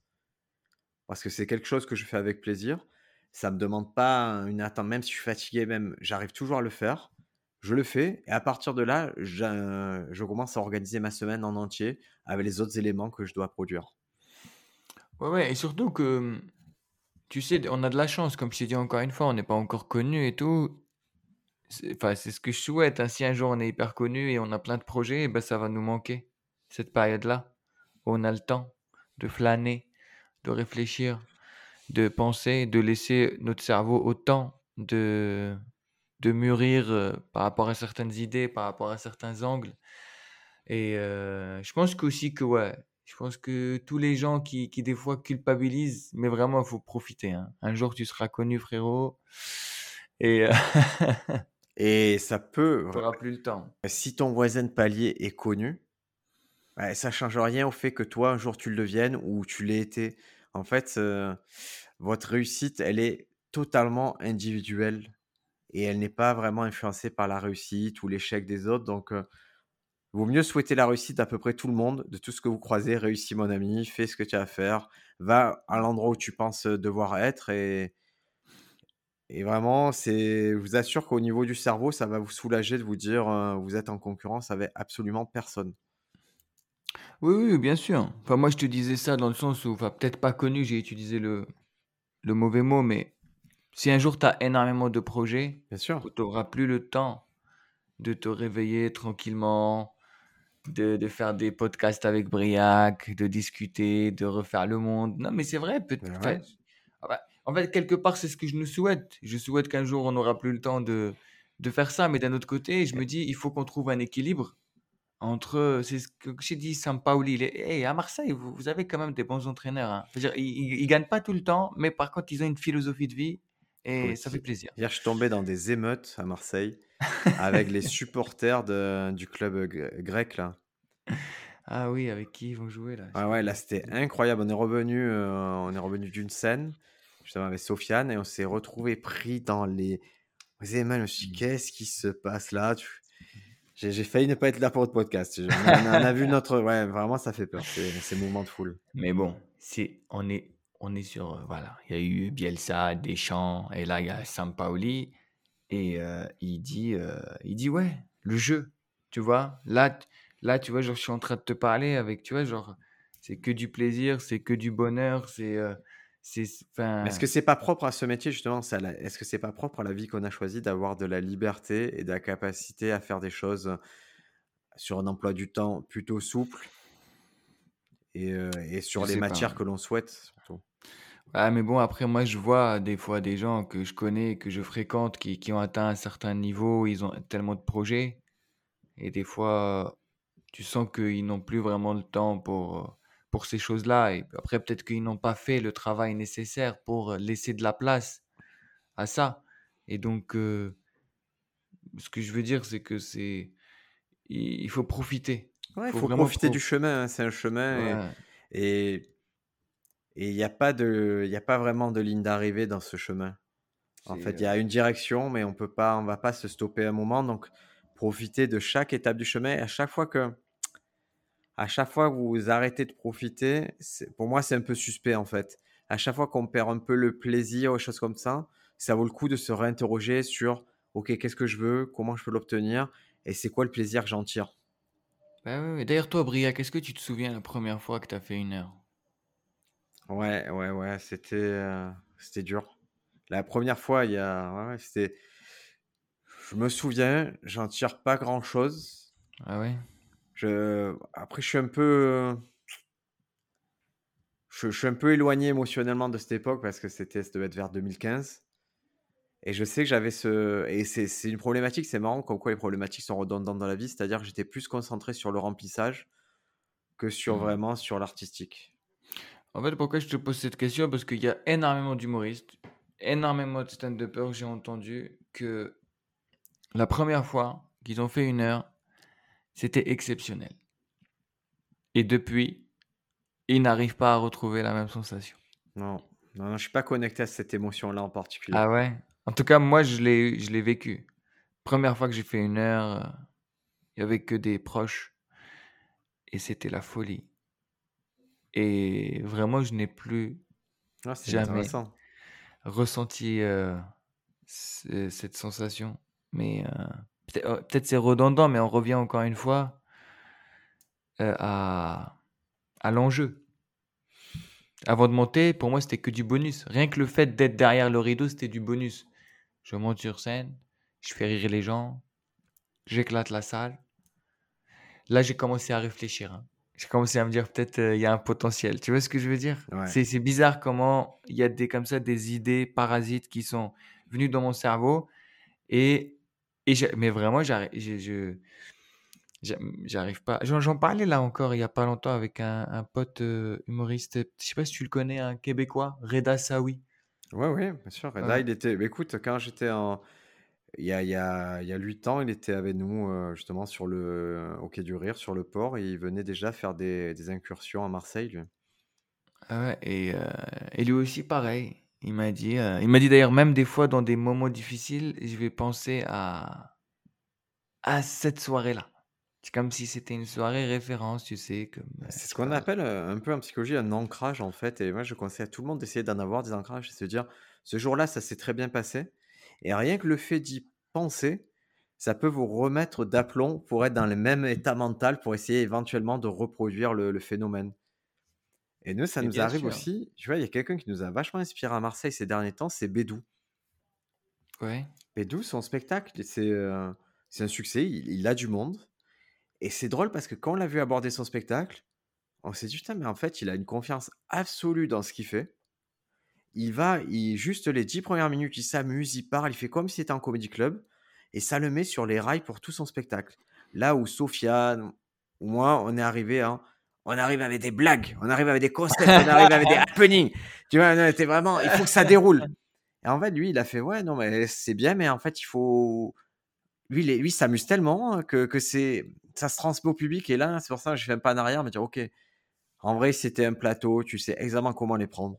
Parce que c'est quelque chose que je fais avec plaisir. Ça me demande pas une attente, même si je suis fatigué, même j'arrive toujours à le faire. Je le fais et à partir de là, je, commence à organiser ma semaine en entier avec les autres éléments que je dois produire. Ouais, ouais, et surtout que, tu sais, on a de la chance, comme je t'ai dit encore une fois, on n'est pas encore connu et tout. Enfin, c'est ce que je souhaite. hein. Si un jour on est hyper connu et on a plein de projets, ben, ça va nous manquer, cette période-là, on a le temps de flâner, de réfléchir, de penser, de laisser notre cerveau autant de, de mûrir euh, par rapport à certaines idées, par rapport à certains angles. Et euh, je pense qu'aussi que, ouais, je pense que tous les gens qui, qui des fois culpabilisent, mais vraiment, il faut profiter. hein. Un jour, tu seras connu, frérot, et euh, Et ça peut, tu n'auras plus le temps. si ton voisin de palier est connu, ouais, ça change rien au fait que toi, un jour, tu le deviennes ou tu l'aies été. En fait, euh, votre réussite, elle est totalement individuelle et elle n'est pas vraiment influencée par la réussite ou l'échec des autres. Donc, vaut mieux souhaiter la réussite d'à peu près tout le monde, de tout ce que vous croisez. Réussis, mon ami, fais ce que tu as à faire, va à l'endroit où tu penses devoir être et, vraiment, c'est, je vous assure qu'au niveau du cerveau, ça va vous soulager de vous dire vous êtes en concurrence avec absolument personne. Oui, oui, bien sûr. Enfin, moi, je te disais ça dans le sens où, enfin, peut-être pas connu, j'ai utilisé le, le mauvais mot, mais si un jour tu as énormément de projets, Bien sûr. tu n'auras plus le temps de te réveiller tranquillement, de, de faire des podcasts avec Briac, de discuter, de refaire le monde. Non, mais c'est vrai, peut enfin, ouais. ah bah, En fait, quelque part, c'est ce que je nous souhaite. Je souhaite qu'un jour, on n'aura plus le temps de de faire ça, mais d'un autre côté, je me dis: «Il faut qu'on trouve un équilibre entre» c'est ce que j'ai dit Sampaoli, il est hey, à Marseille, vous vous avez quand même des bons entraîneurs, hein. Dire, ils ils gagnent pas tout le temps, mais par contre, ils ont une philosophie de vie et Oui. ça fait plaisir. Hier, je suis tombé dans des émeutes à Marseille avec les supporters de du club, grec là. Ah oui, avec qui ils vont jouer là? Ah ouais, là, c'était incroyable. On est revenu, heu, on est revenu d'une scène, justement avec Sofiane et on s'est retrouvés pris dans les émeutes. Je me suis dit: Mmh. «Qu'est-ce qui se passe là?» tu j'ai j'ai failli ne pas être là pour votre podcast. On a on a vu notre ouais, vraiment ça fait peur, ces ces mouvements de foule. Mais bon, c'est on est on est sur, heu, voilà, il y a eu Bielsa, Deschamps et là, il y a Sampaoli et heu, il dit, heu, il dit: «Ouais, le jeu», tu vois? Là t là, tu vois, genre, je suis en train de te parler avec, tu vois, genre, c'est que du plaisir, c'est que du bonheur, c'est, est-ce que c'est pas propre à ce métier justement, la est-ce que c'est pas propre à la vie qu'on a choisie d'avoir de la liberté et de la capacité à faire des choses, sur un emploi du temps plutôt souple et et je sur les sais pas, matières que l'on souhaite? Ah mais bon, après moi, je vois des fois des gens que je connais, que je fréquente, qui qui ont atteint un certain niveau, ils ont tellement de projets. Et des fois, tu sens qu'ils n'ont plus vraiment le temps pour, heu, pour ces choses-là. Et après peut-être qu'ils n'ont pas fait le travail nécessaire pour, laisser de la place à ça. Et donc ce que je veux dire, c'est que c'est il faut profiter. Il faut profiter pro du chemin, hein, c'est un chemin et ouais, et et il y a pas de il y a pas vraiment de ligne d'arrivée dans ce chemin. En fait, il y a une direction, mais on peut pas on va pas se stopper un moment, donc profiter de chaque étape du chemin et à chaque fois que à chaque fois que vous arrêtez de profiter, pour moi, c'est un peu suspect, en fait. À chaque fois qu'on perd un peu le plaisir ou choses comme ça, ça vaut le coup de se réinterroger sur: «OK, qu'est-ce que je veux? Comment je peux l'obtenir? Et c'est quoi le plaisir que j'en tire?» bah, ouais. D'ailleurs toi, Briac, est-ce que tu te souviens la première fois que tu as fait une heure? Ouais, ouais, ouais, c'était, heu, c'était dur. La première fois, il y a ouais, ouais, c'était je me souviens, j'en tire pas grand-chose. Ah ouais? Je après je suis un peu, je je suis un peu éloigné émotionnellement de cette époque parce que c'était ça devait être vers 2015 et je sais que j'avais ce et c'est c'est une problématique, c'est marrant comme quoi les problématiques sont redondantes dans la vie, c'est-à-dire que j'étais plus concentré sur le remplissage que sur Mmh. vraiment sur l'artistique. En fait, pourquoi je te pose cette question? Parce qu'il y a énormément d'humoristes, énormément de stand-uppers que j'ai entendu que la première fois qu'ils ont fait une heure, c'était exceptionnel. Et depuis, ils n'arrivent pas à retrouver la même sensation. Non, non, non, je suis pas connecté à cette émotion-là en particulier. Ah ouais? En tout cas, moi, je l'ai, je l'ai vécu. Première fois que j'ai fait une heure, euh, il y avait que des proches et c'était la folie. Et vraiment, je n'ai plus Ah, jamais ressenti euh, ce- cette sensation. Mais euh, peut-être euh, peut-être c'est redondant, mais on revient encore une fois euh, à, à l'enjeu. Avant de monter, pour moi, c'était que du bonus. Rien que le fait d'être derrière le rideau, c'était du bonus. Je monte sur scène, je fais rire les gens, j'éclate la salle. Là, j'ai commencé à réfléchir. hein. J'ai commencé à me dire peut-être euh, il y a un potentiel. Tu vois ce que je veux dire? Ouais. C'est bizarre comment il y a des comme ça des idées parasites qui sont venues dans mon cerveau et, et j'ai- mais vraiment j'arrive pas. J'en parlais là encore il y a pas longtemps avec un, un pote euh, humoriste. Je sais pas si tu le connais, un Québécois, Reda Sawi. Ouais, ouais, bien sûr. Reda, Ouais. il était écoute, quand j'étais en il y a il y a il y a 8 ans, il était avec nous, heu, justement sur le au quai du Rire, sur le port et il venait déjà faire des des incursions à Marseille, lui. Ah ouais, et, euh, et lui aussi pareil. Il m'a dit, euh, il m'a dit d'ailleurs même des fois dans des moments difficiles, je vais penser à à cette soirée-là. C'est comme si c'était une soirée référence, tu sais, comme euh, C'est ce qu'on pas. appelle, un peu en psychologie un ancrage, en fait et moi, je conseille à tout le monde d'essayer d'en avoir des ancrages et se dire: «Ce jour-là, ça s'est très bien passé» et rien que le fait d'y penser, ça peut vous remettre d'aplomb pour être dans le même état mental, pour essayer éventuellement de reproduire le le phénomène et nous, ça nous arrive sûr. aussi, tu vois, il y a quelqu'un qui nous a vachement inspiré à Marseille ces derniers temps, c'est Bédou. Ouais. Bédou, son spectacle, c'est, heu, c'est un succès, il il a du monde et c'est drôle parce que quand on l'a vu aborder son spectacle, on s'est dit: «Putain, mais en fait, il a une confiance absolue dans ce qu'il fait» il va, il, juste les 10 premières minutes, il s'amuse, il parle, il fait comme si c'était un comédie club, et ça le met sur les rails pour tout son spectacle. Là où Sofiane, ou moi, on est arrivé, hein, on arrive avec des blagues, on arrive avec des concepts, on arrive avec des happenings. Tu vois, c'est vraiment, il faut que ça déroule. Et en fait, lui, il a fait, ouais, non, mais c'est bien, mais en fait, il faut. Lui, lui, s'amuse tellement que, que c'est, ça se transmet au public. Et là, c'est pour ça que je fais un pas en arrière, me dire, ok, en vrai, c'était un plateau, tu sais exactement comment les prendre.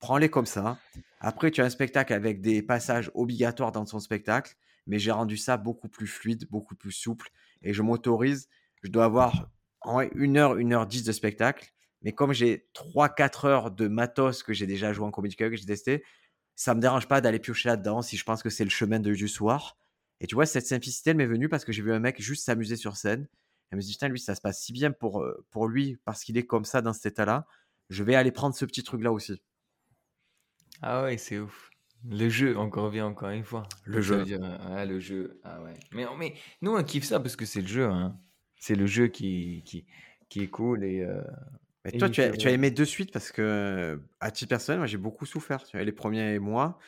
Prends-les comme ça. Après, tu as un spectacle avec des passages obligatoires dans son spectacle, mais j'ai rendu ça beaucoup plus fluide, beaucoup plus souple. Et je m'autorise, je dois avoir en une heure, une heure dix de spectacle. Mais comme j'ai 3-4 heures de matos que j'ai déjà joué en comédie que j'ai testé, ça me dérange pas d'aller piocher là-dedans si je pense que c'est le chemin de, du soir. Et tu vois, cette simplicité, elle m'est venue parce que j'ai vu un mec juste s'amuser sur scène. Elle me dit, putain, lui, ça se passe si bien pour, euh, pour lui parce qu'il est comme ça dans cet état-là. Je vais aller prendre ce petit truc-là aussi. Ah ouais, c'est ouf. Le jeu, on revient encore une fois. Le jeu. ah, le jeu. Ah ouais. Mais, mais nous, on kiffe ça parce que c'est le jeu. Hein. C'est le jeu qui, qui, qui est cool et, euh, mais toi, tu as, tu as aimé de suite parce que, à titre personnel, moi, j'ai beaucoup souffert. Tu vois, les premiers mois,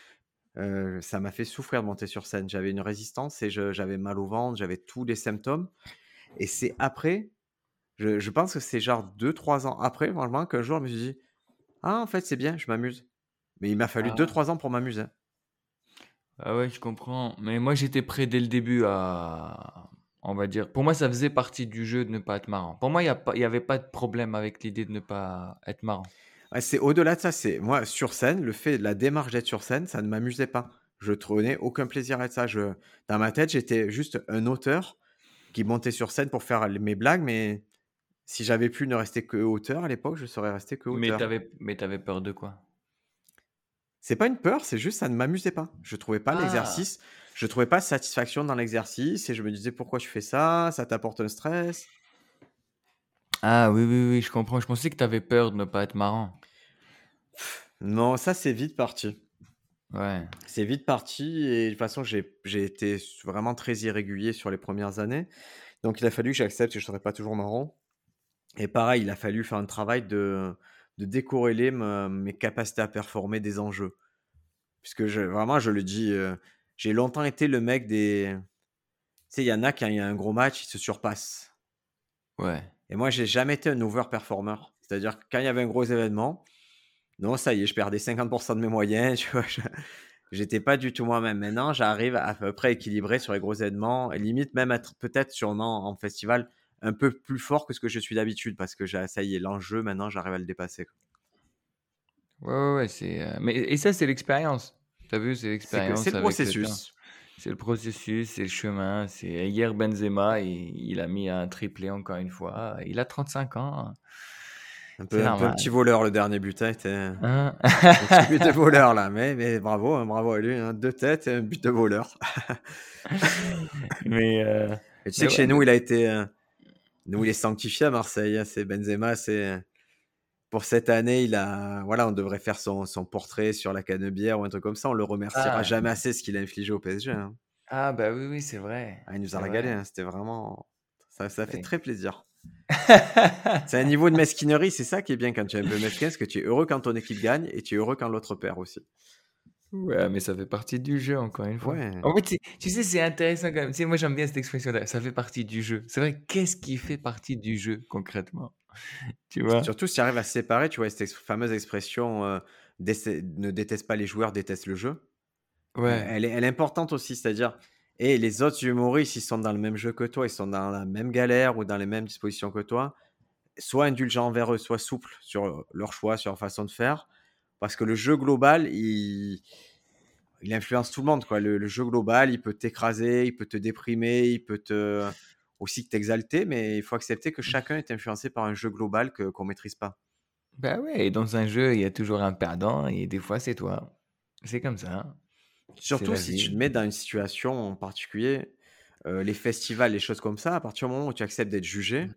euh, ça m'a fait souffrir de monter sur scène. J'avais une résistance et j'avais mal au ventre, j'avais tous les symptômes. Et c'est après, je, je pense que c'est genre 2-3 ans après, vraiment, qu'un jour, je me suis dit, ah, en fait, c'est bien, je m'amuse. Mais il m'a fallu 2-3 ah. ans pour m'amuser. Ah ouais, je comprends. Mais moi, j'étais prêt dès le début à, on va dire. Pour moi, ça faisait partie du jeu de ne pas être marrant. Pour moi, il n'y avait pas de problème avec l'idée de ne pas être marrant. c'est au-delà de ça. C'est moi sur scène, le fait de la démarche d'être sur scène, ça ne m'amusait pas. Je trouvais aucun plaisir à être ça. Je, dans ma tête, j'étais juste un auteur qui montait sur scène pour faire mes blagues, mais si j'avais pu ne rester que auteur à l'époque, je serais resté que auteur. Mais tu avais peur de quoi? C'est pas une peur, c'est juste ça ne m'amusait pas. Je trouvais pas ah. l'exercice je trouvais pas satisfaction dans l'exercice et je me disais pourquoi tu fais ça, ça t'apporte un stress. Ah oui, oui, oui, je comprends. Je pensais que tu avais peur de ne pas être marrant. Non, ça c'est vite parti. Ouais. C'est vite parti et de toute façon j'ai été vraiment très irrégulier sur les premières années. Donc il a fallu que j'accepte que je ne serais pas toujours marrant. Et pareil, il a fallu faire un travail de, de décorréler mes capacités à performer des enjeux. Puisque je, vraiment, je le dis, euh, j'ai longtemps été le mec des. Tu sais, il y en a qui, il y a un gros match, ils se surpassent. Ouais. Et moi, j'ai jamais été un over-performer. C'est-à-dire que quand il y avait un gros événement, non, ça y est, je perdais 50% de mes moyens. Tu vois, j'étais pas du tout moi-même. Maintenant, j'arrive à peu près équilibré sur les gros événements, et limite même être peut-être sûrement en festival un peu plus fort que ce que je suis d'habitude, parce que ça y est, l'enjeu, maintenant, j'arrive à le dépasser. Ouais, ouais, ouais c'est. Euh, mais et ça, c'est l'expérience. T'as vu, c'est l'expérience. C'est le processus. C'est le processus, c'est le chemin. C'est hier Benzema, il, il, a mis un triplé encore une fois. Il a 35 ans. Un peu, un, petit voleur le dernier but. Hein, hein? un petit but de voleur là, mais, mais bravo, hein, bravo à lui. Hein, deux têtes et un but de voleur. mais euh, tu sais que chez nous, il a été, euh, nous il est sanctifié à Marseille. C'est Benzema, c'est pour cette année, il a, voilà, on devrait faire son, son portrait sur la canebière ou un truc comme ça. On le remerciera ah. jamais assez ce qu'il a infligé au PSG. Hein. Ah bah oui, oui, c'est vrai. Ah, il nous a régalé. Hein, c'était vraiment, ça, ça fait très plaisir. c'est un niveau de mesquinerie. C'est ça qui est bien quand tu es un peu mesquin, c'est que tu es heureux quand ton équipe gagne et tu es heureux quand l'autre perd aussi. Ouais, mais ça fait partie du jeu, encore une fois. En fait, tu sais, c'est intéressant quand même. Tu sais, moi, j'aime bien cette expression-là. Ça fait partie du jeu. C'est vrai, qu'est-ce qui fait partie du jeu, concrètement? Tu vois? Surtout si tu arrives à séparer, tu vois, cette fameuse expression euh, ne déteste pas les joueurs, déteste le jeu. Ouais. Elle est, elle est importante aussi, c'est-à-dire, et les autres humoristes, ils sont dans le même jeu que toi, ils sont dans la même galère ou dans les mêmes dispositions que toi. Soit indulgent envers eux, soit souple sur leur choix, sur leur façon de faire parce que le jeu global, il, il influence tout le monde. Quoi. Le, jeu global, il peut t'écraser, il peut te déprimer, il peut te, aussi t'exalter, mais il faut accepter que chacun est influencé par un jeu global que, qu'on ne maîtrise pas. Ben ouais, et dans un jeu, il y a toujours un perdant, et des fois, c'est toi. C'est comme ça. Surtout si tu te mets dans une situation en particulier, euh, les festivals, les choses comme ça, à partir du moment où tu acceptes d'être jugé,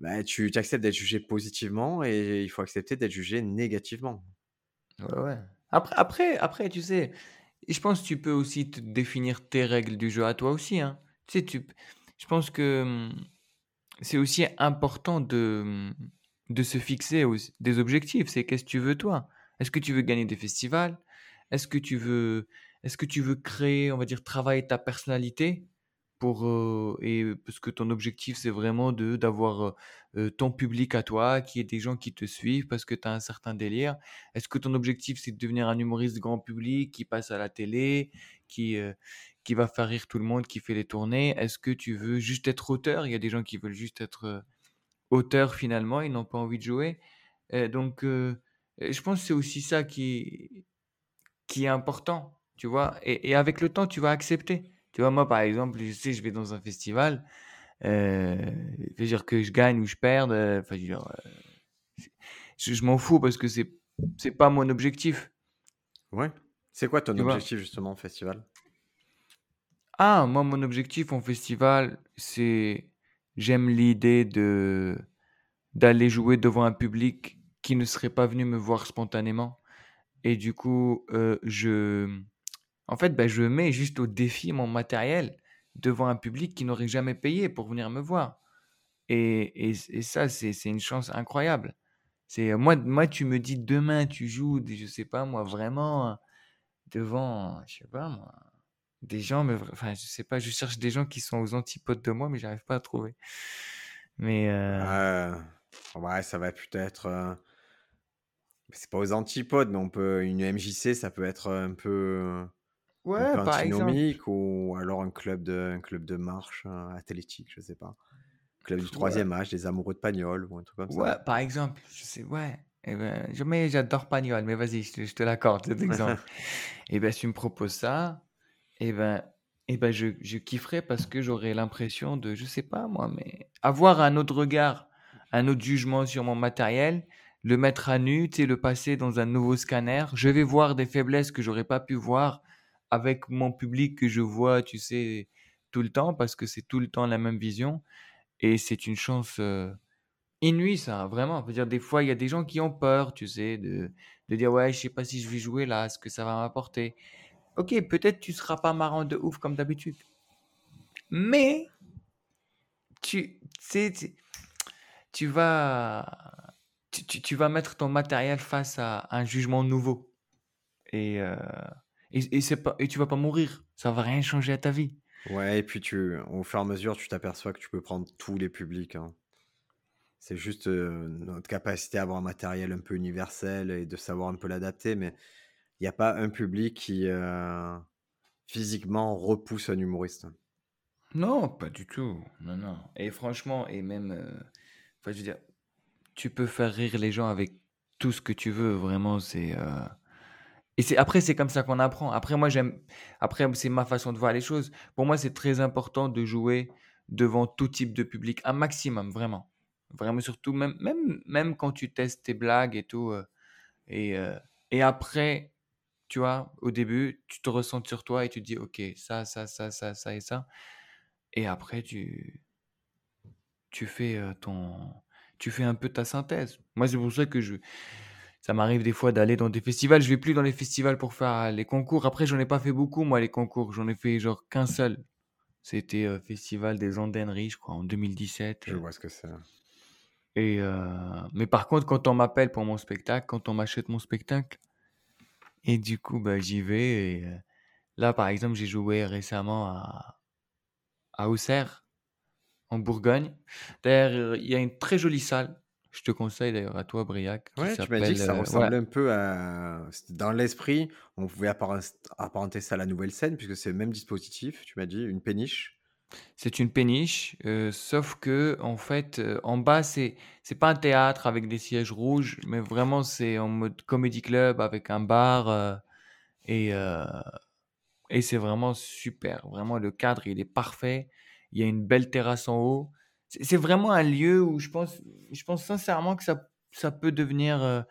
bah, tu, tu acceptes d'être jugé positivement et il faut accepter d'être jugé négativement. Ouais, ouais. Après, après, après, tu sais, je pense que tu peux aussi te définir tes règles du jeu à toi aussi. Hein. Tu tu, je pense que hum, c'est aussi important de, hum, de se fixer des objectifs. C'est qu'est-ce que tu veux toi? Est-ce que tu veux gagner des festivals? Est-ce que tu veux, est-ce que tu veux créer, on va dire, travailler ta personnalité? Pour et parce que ton objectif c'est vraiment de d'avoir ton public à toi, qui est des gens qui te suivent parce que tu as un certain délire. Est-ce que ton objectif c'est de devenir un humoriste grand public qui passe à la télé, qui qui va faire rire tout le monde, qui fait les tournées? Est-ce que tu veux juste être auteur? Il y a des gens qui veulent juste être auteur finalement, ils n'ont pas envie de jouer. donc je pense que c'est aussi ça qui qui est important, tu vois? Et, et avec le temps, tu vas accepter. Tu vois, moi, par exemple, je sais, je vais dans un festival, euh, veux dire que je gagne ou je perde, euh, enfin, euh, je, je m'en fous parce que c'est c'est pas mon objectif. Ouais. C'est quoi ton objectif justement au festival? Ah, moi, mon objectif en festival, c'est j'aime l'idée de d'aller jouer devant un public qui ne serait pas venu me voir spontanément. Et du coup, euh, je en fait, ben, je mets juste au défi mon matériel devant un public qui n'aurait jamais payé pour venir me voir. Et, et, ça, c'est une chance incroyable. C'est moi, moi, tu me dis demain, tu joues, je sais pas moi, vraiment devant, je sais pas moi, des gens, mais enfin, je sais pas, je cherche des gens qui sont aux antipodes de moi, mais j'arrive pas à trouver. Mais euh... ouais, ça va peut-être. Euh, c'est pas aux antipodes, mais on peut une MJC, ça peut être un peu Ouais, par exemple. ou alors un club de, un club de marche euh, athlétique, je sais pas. Club du troisième âge, des amoureux de Pagnol ou un truc comme ça. Ouais, par exemple, je sais, ouais. Eh ben, mais j'adore Pagnol, mais vas-y, je, te l'accorde, cet exemple. et eh ben, si tu me proposes ça, et eh ben, et ben, je, je kifferais parce que j'aurais l'impression de, je sais pas moi, mais avoir un autre regard, un autre jugement sur mon matériel, le mettre à nu, tu le passer dans un nouveau scanner. Je vais voir des faiblesses que j'aurais pas pu voir avec mon public que je vois, tu sais, tout le temps, parce que c'est tout le temps la même vision. Et c'est une chance inouïe, ça, vraiment. Je veux dire, des fois, il y a des gens qui ont peur, tu sais, de, de dire, ouais, je sais pas si je vais jouer là, ce que ça va m'apporter. Ok, peut-être tu seras pas marrant de ouf comme d'habitude. Mais, tu sais, tu, vas, tu, tu, vas mettre ton matériel face à un jugement nouveau. Et, et, et, c'est pas, et tu vas pas mourir. Ça va rien changer à ta vie. Ouais, et puis tu, au fur et à mesure, tu t'aperçois que tu peux prendre tous les publics. Hein. C'est juste euh, notre capacité à avoir un matériel un peu universel et de savoir un peu l'adapter, mais il n'y a pas un public qui euh, physiquement repousse un humoriste. Non, pas du tout. Non, non. Et franchement, et même, euh, enfin, je veux dire, tu peux faire rire les gens avec tout ce que tu veux. Vraiment, c'est et c'est après, c'est comme ça qu'on apprend. Après, moi, j'aime. Après, c'est ma façon de voir les choses. Pour moi, c'est très important de jouer devant tout type de public, un maximum, vraiment. Vraiment, surtout, même, même, même quand tu testes tes blagues et tout. Euh, et, euh, et après, tu vois, au début, tu te ressens sur toi et tu te dis, OK, ça, ça, ça, ça, ça et ça. Et après, tu, tu fais euh, ton. Tu fais un peu ta synthèse. Moi, c'est pour ça que je ça m'arrive des fois d'aller dans des festivals. Je vais plus dans les festivals pour faire les concours. Après, j'en ai pas fait beaucoup, moi, les concours. J'en ai fait genre qu'un seul. C'était euh, Festival des Andèneries, je crois, en 2017. Je vois ce que c'est. Et euh, mais par contre, quand on m'appelle pour mon spectacle, quand on m'achète mon spectacle, et du coup, bah, j'y vais. Et, euh, là, par exemple, j'ai joué récemment à, à Auxerre, en Bourgogne. D'ailleurs, il y a une très jolie salle. Je te conseille d'ailleurs à toi, Briac. Ouais, tu m'as dit que ça euh, ressemblait un peu à. Dans l'esprit, on pouvait apparenter ça à la nouvelle scène, puisque c'est le même dispositif, tu m'as dit, une péniche. C'est une péniche, euh, sauf que en fait, euh, en bas, c'est c'est pas un théâtre avec des sièges rouges, mais vraiment c'est en mode comedy club avec un bar et et c'est vraiment super. Vraiment, le cadre il est parfait. Il y a une belle terrasse en haut c'est vraiment un lieu où je pense, je pense sincèrement que ça, ça peut devenir euh,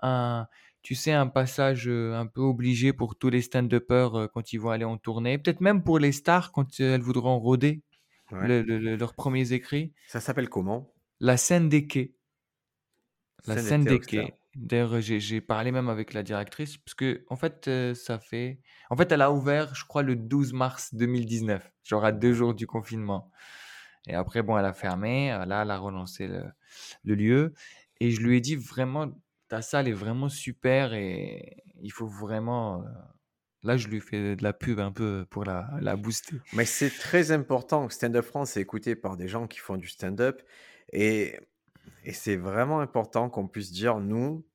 un, tu sais, un passage euh, un peu obligé pour tous les stand-uppers euh, quand ils vont aller en tournée. Peut-être même pour les stars quand elles voudront rôder leurs premiers écrits. Ça s'appelle comment? La scène des quais. La scène, des quais. D'ailleurs, j'ai parlé même avec la directrice, parce que, en fait, ça fait. En fait, elle a ouvert, je crois, le 12 mars 2019, genre à deux jours du confinement. Et après, bon, elle a fermé. Euh, là, elle a relancé le, lieu. Et je lui ai dit vraiment, ta salle est vraiment super et il faut vraiment, heu là, je lui fais de la pub un peu pour la la booster. Mais c'est très important. Stand Up France est écouté par des gens qui font du stand-up et et c'est vraiment important qu'on puisse dire: «Nous,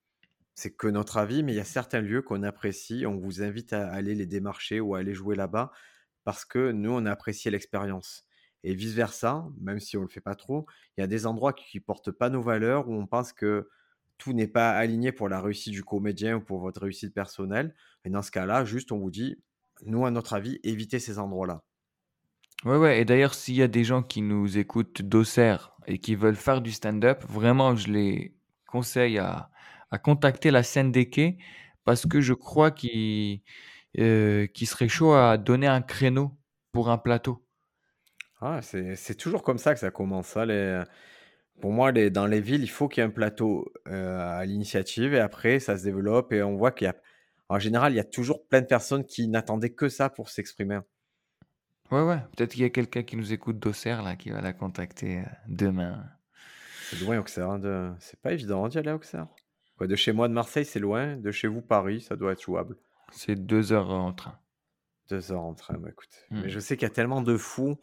c'est que notre avis, mais il y a certains lieux qu'on apprécie, on vous invite à aller les démarcher ou à aller jouer là-bas parce que nous, on a apprécié l'expérience» et vice versa, même si on le fait pas trop, il y a des endroits qui portent pas nos valeurs, où on pense que tout n'est pas aligné pour la réussite du comédien ou pour votre réussite personnelle et dans ce cas-là, juste on vous dit: «Nous, à notre avis, évitez ces endroits-là». Ouais, ouais et d'ailleurs, s'il y a des gens qui nous écoutent d'Auxerre et qui veulent faire du stand-up, vraiment, je les conseille à à contacter la scène des quais parce que je crois qu'ils, heu, qu'ils seraient chauds à donner un créneau pour un plateau. Ah, c'est c'est toujours comme ça que ça commence, hein, les pour moi, les dans les villes, il faut qu'il y ait un plateau, heu, à l'initiative et après ça se développe et on voit qu'il y a en général, il y a toujours plein de personnes qui n'attendaient que ça pour s'exprimer. Ouais, ouais, peut-être qu'il y a quelqu'un qui nous écoute d'Auxerre là, qui va la contacter, heu, demain. C'est loin Auxerre, hein, de c'est pas évident, hein, d'y aller à Auxerre. Ouais, de chez moi, de Marseille, c'est loin, de chez vous, Paris, ça doit être jouable. C'est 2 heures en train. 2 heures en train, bah, écoute, mais Mmh. je sais qu'il y a tellement de fous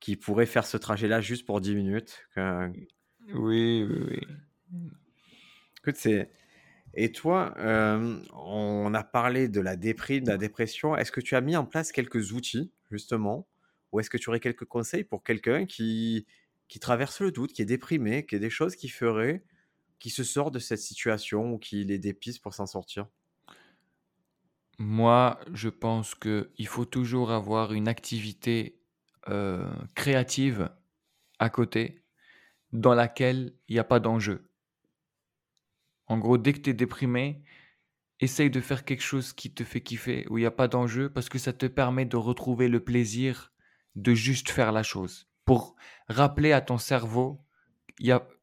qui pourraient faire ce trajet-là juste pour 10 minutes que Oui, oui, oui. Écoute, c'est et toi, on a parlé de la déprime, de la dépression. Est-ce que tu as mis en place quelques outils, justement? Ou est-ce que tu aurais quelques conseils pour quelqu'un qui qui traverse le doute, qui est déprimé, qui a des choses qu'il ferait, qui se sort de cette situation ou qu'il ait des pistes pour s'en sortir? Moi, je pense qu'il faut toujours avoir une activité, heu, créative à côté, dans laquelle il y a pas d'enjeu. En gros, dès que tu es déprimé, essaye de faire quelque chose qui te fait kiffer, où il y a pas d'enjeu, parce que ça te permet de retrouver le plaisir de juste faire la chose. Pour rappeler à ton cerveau,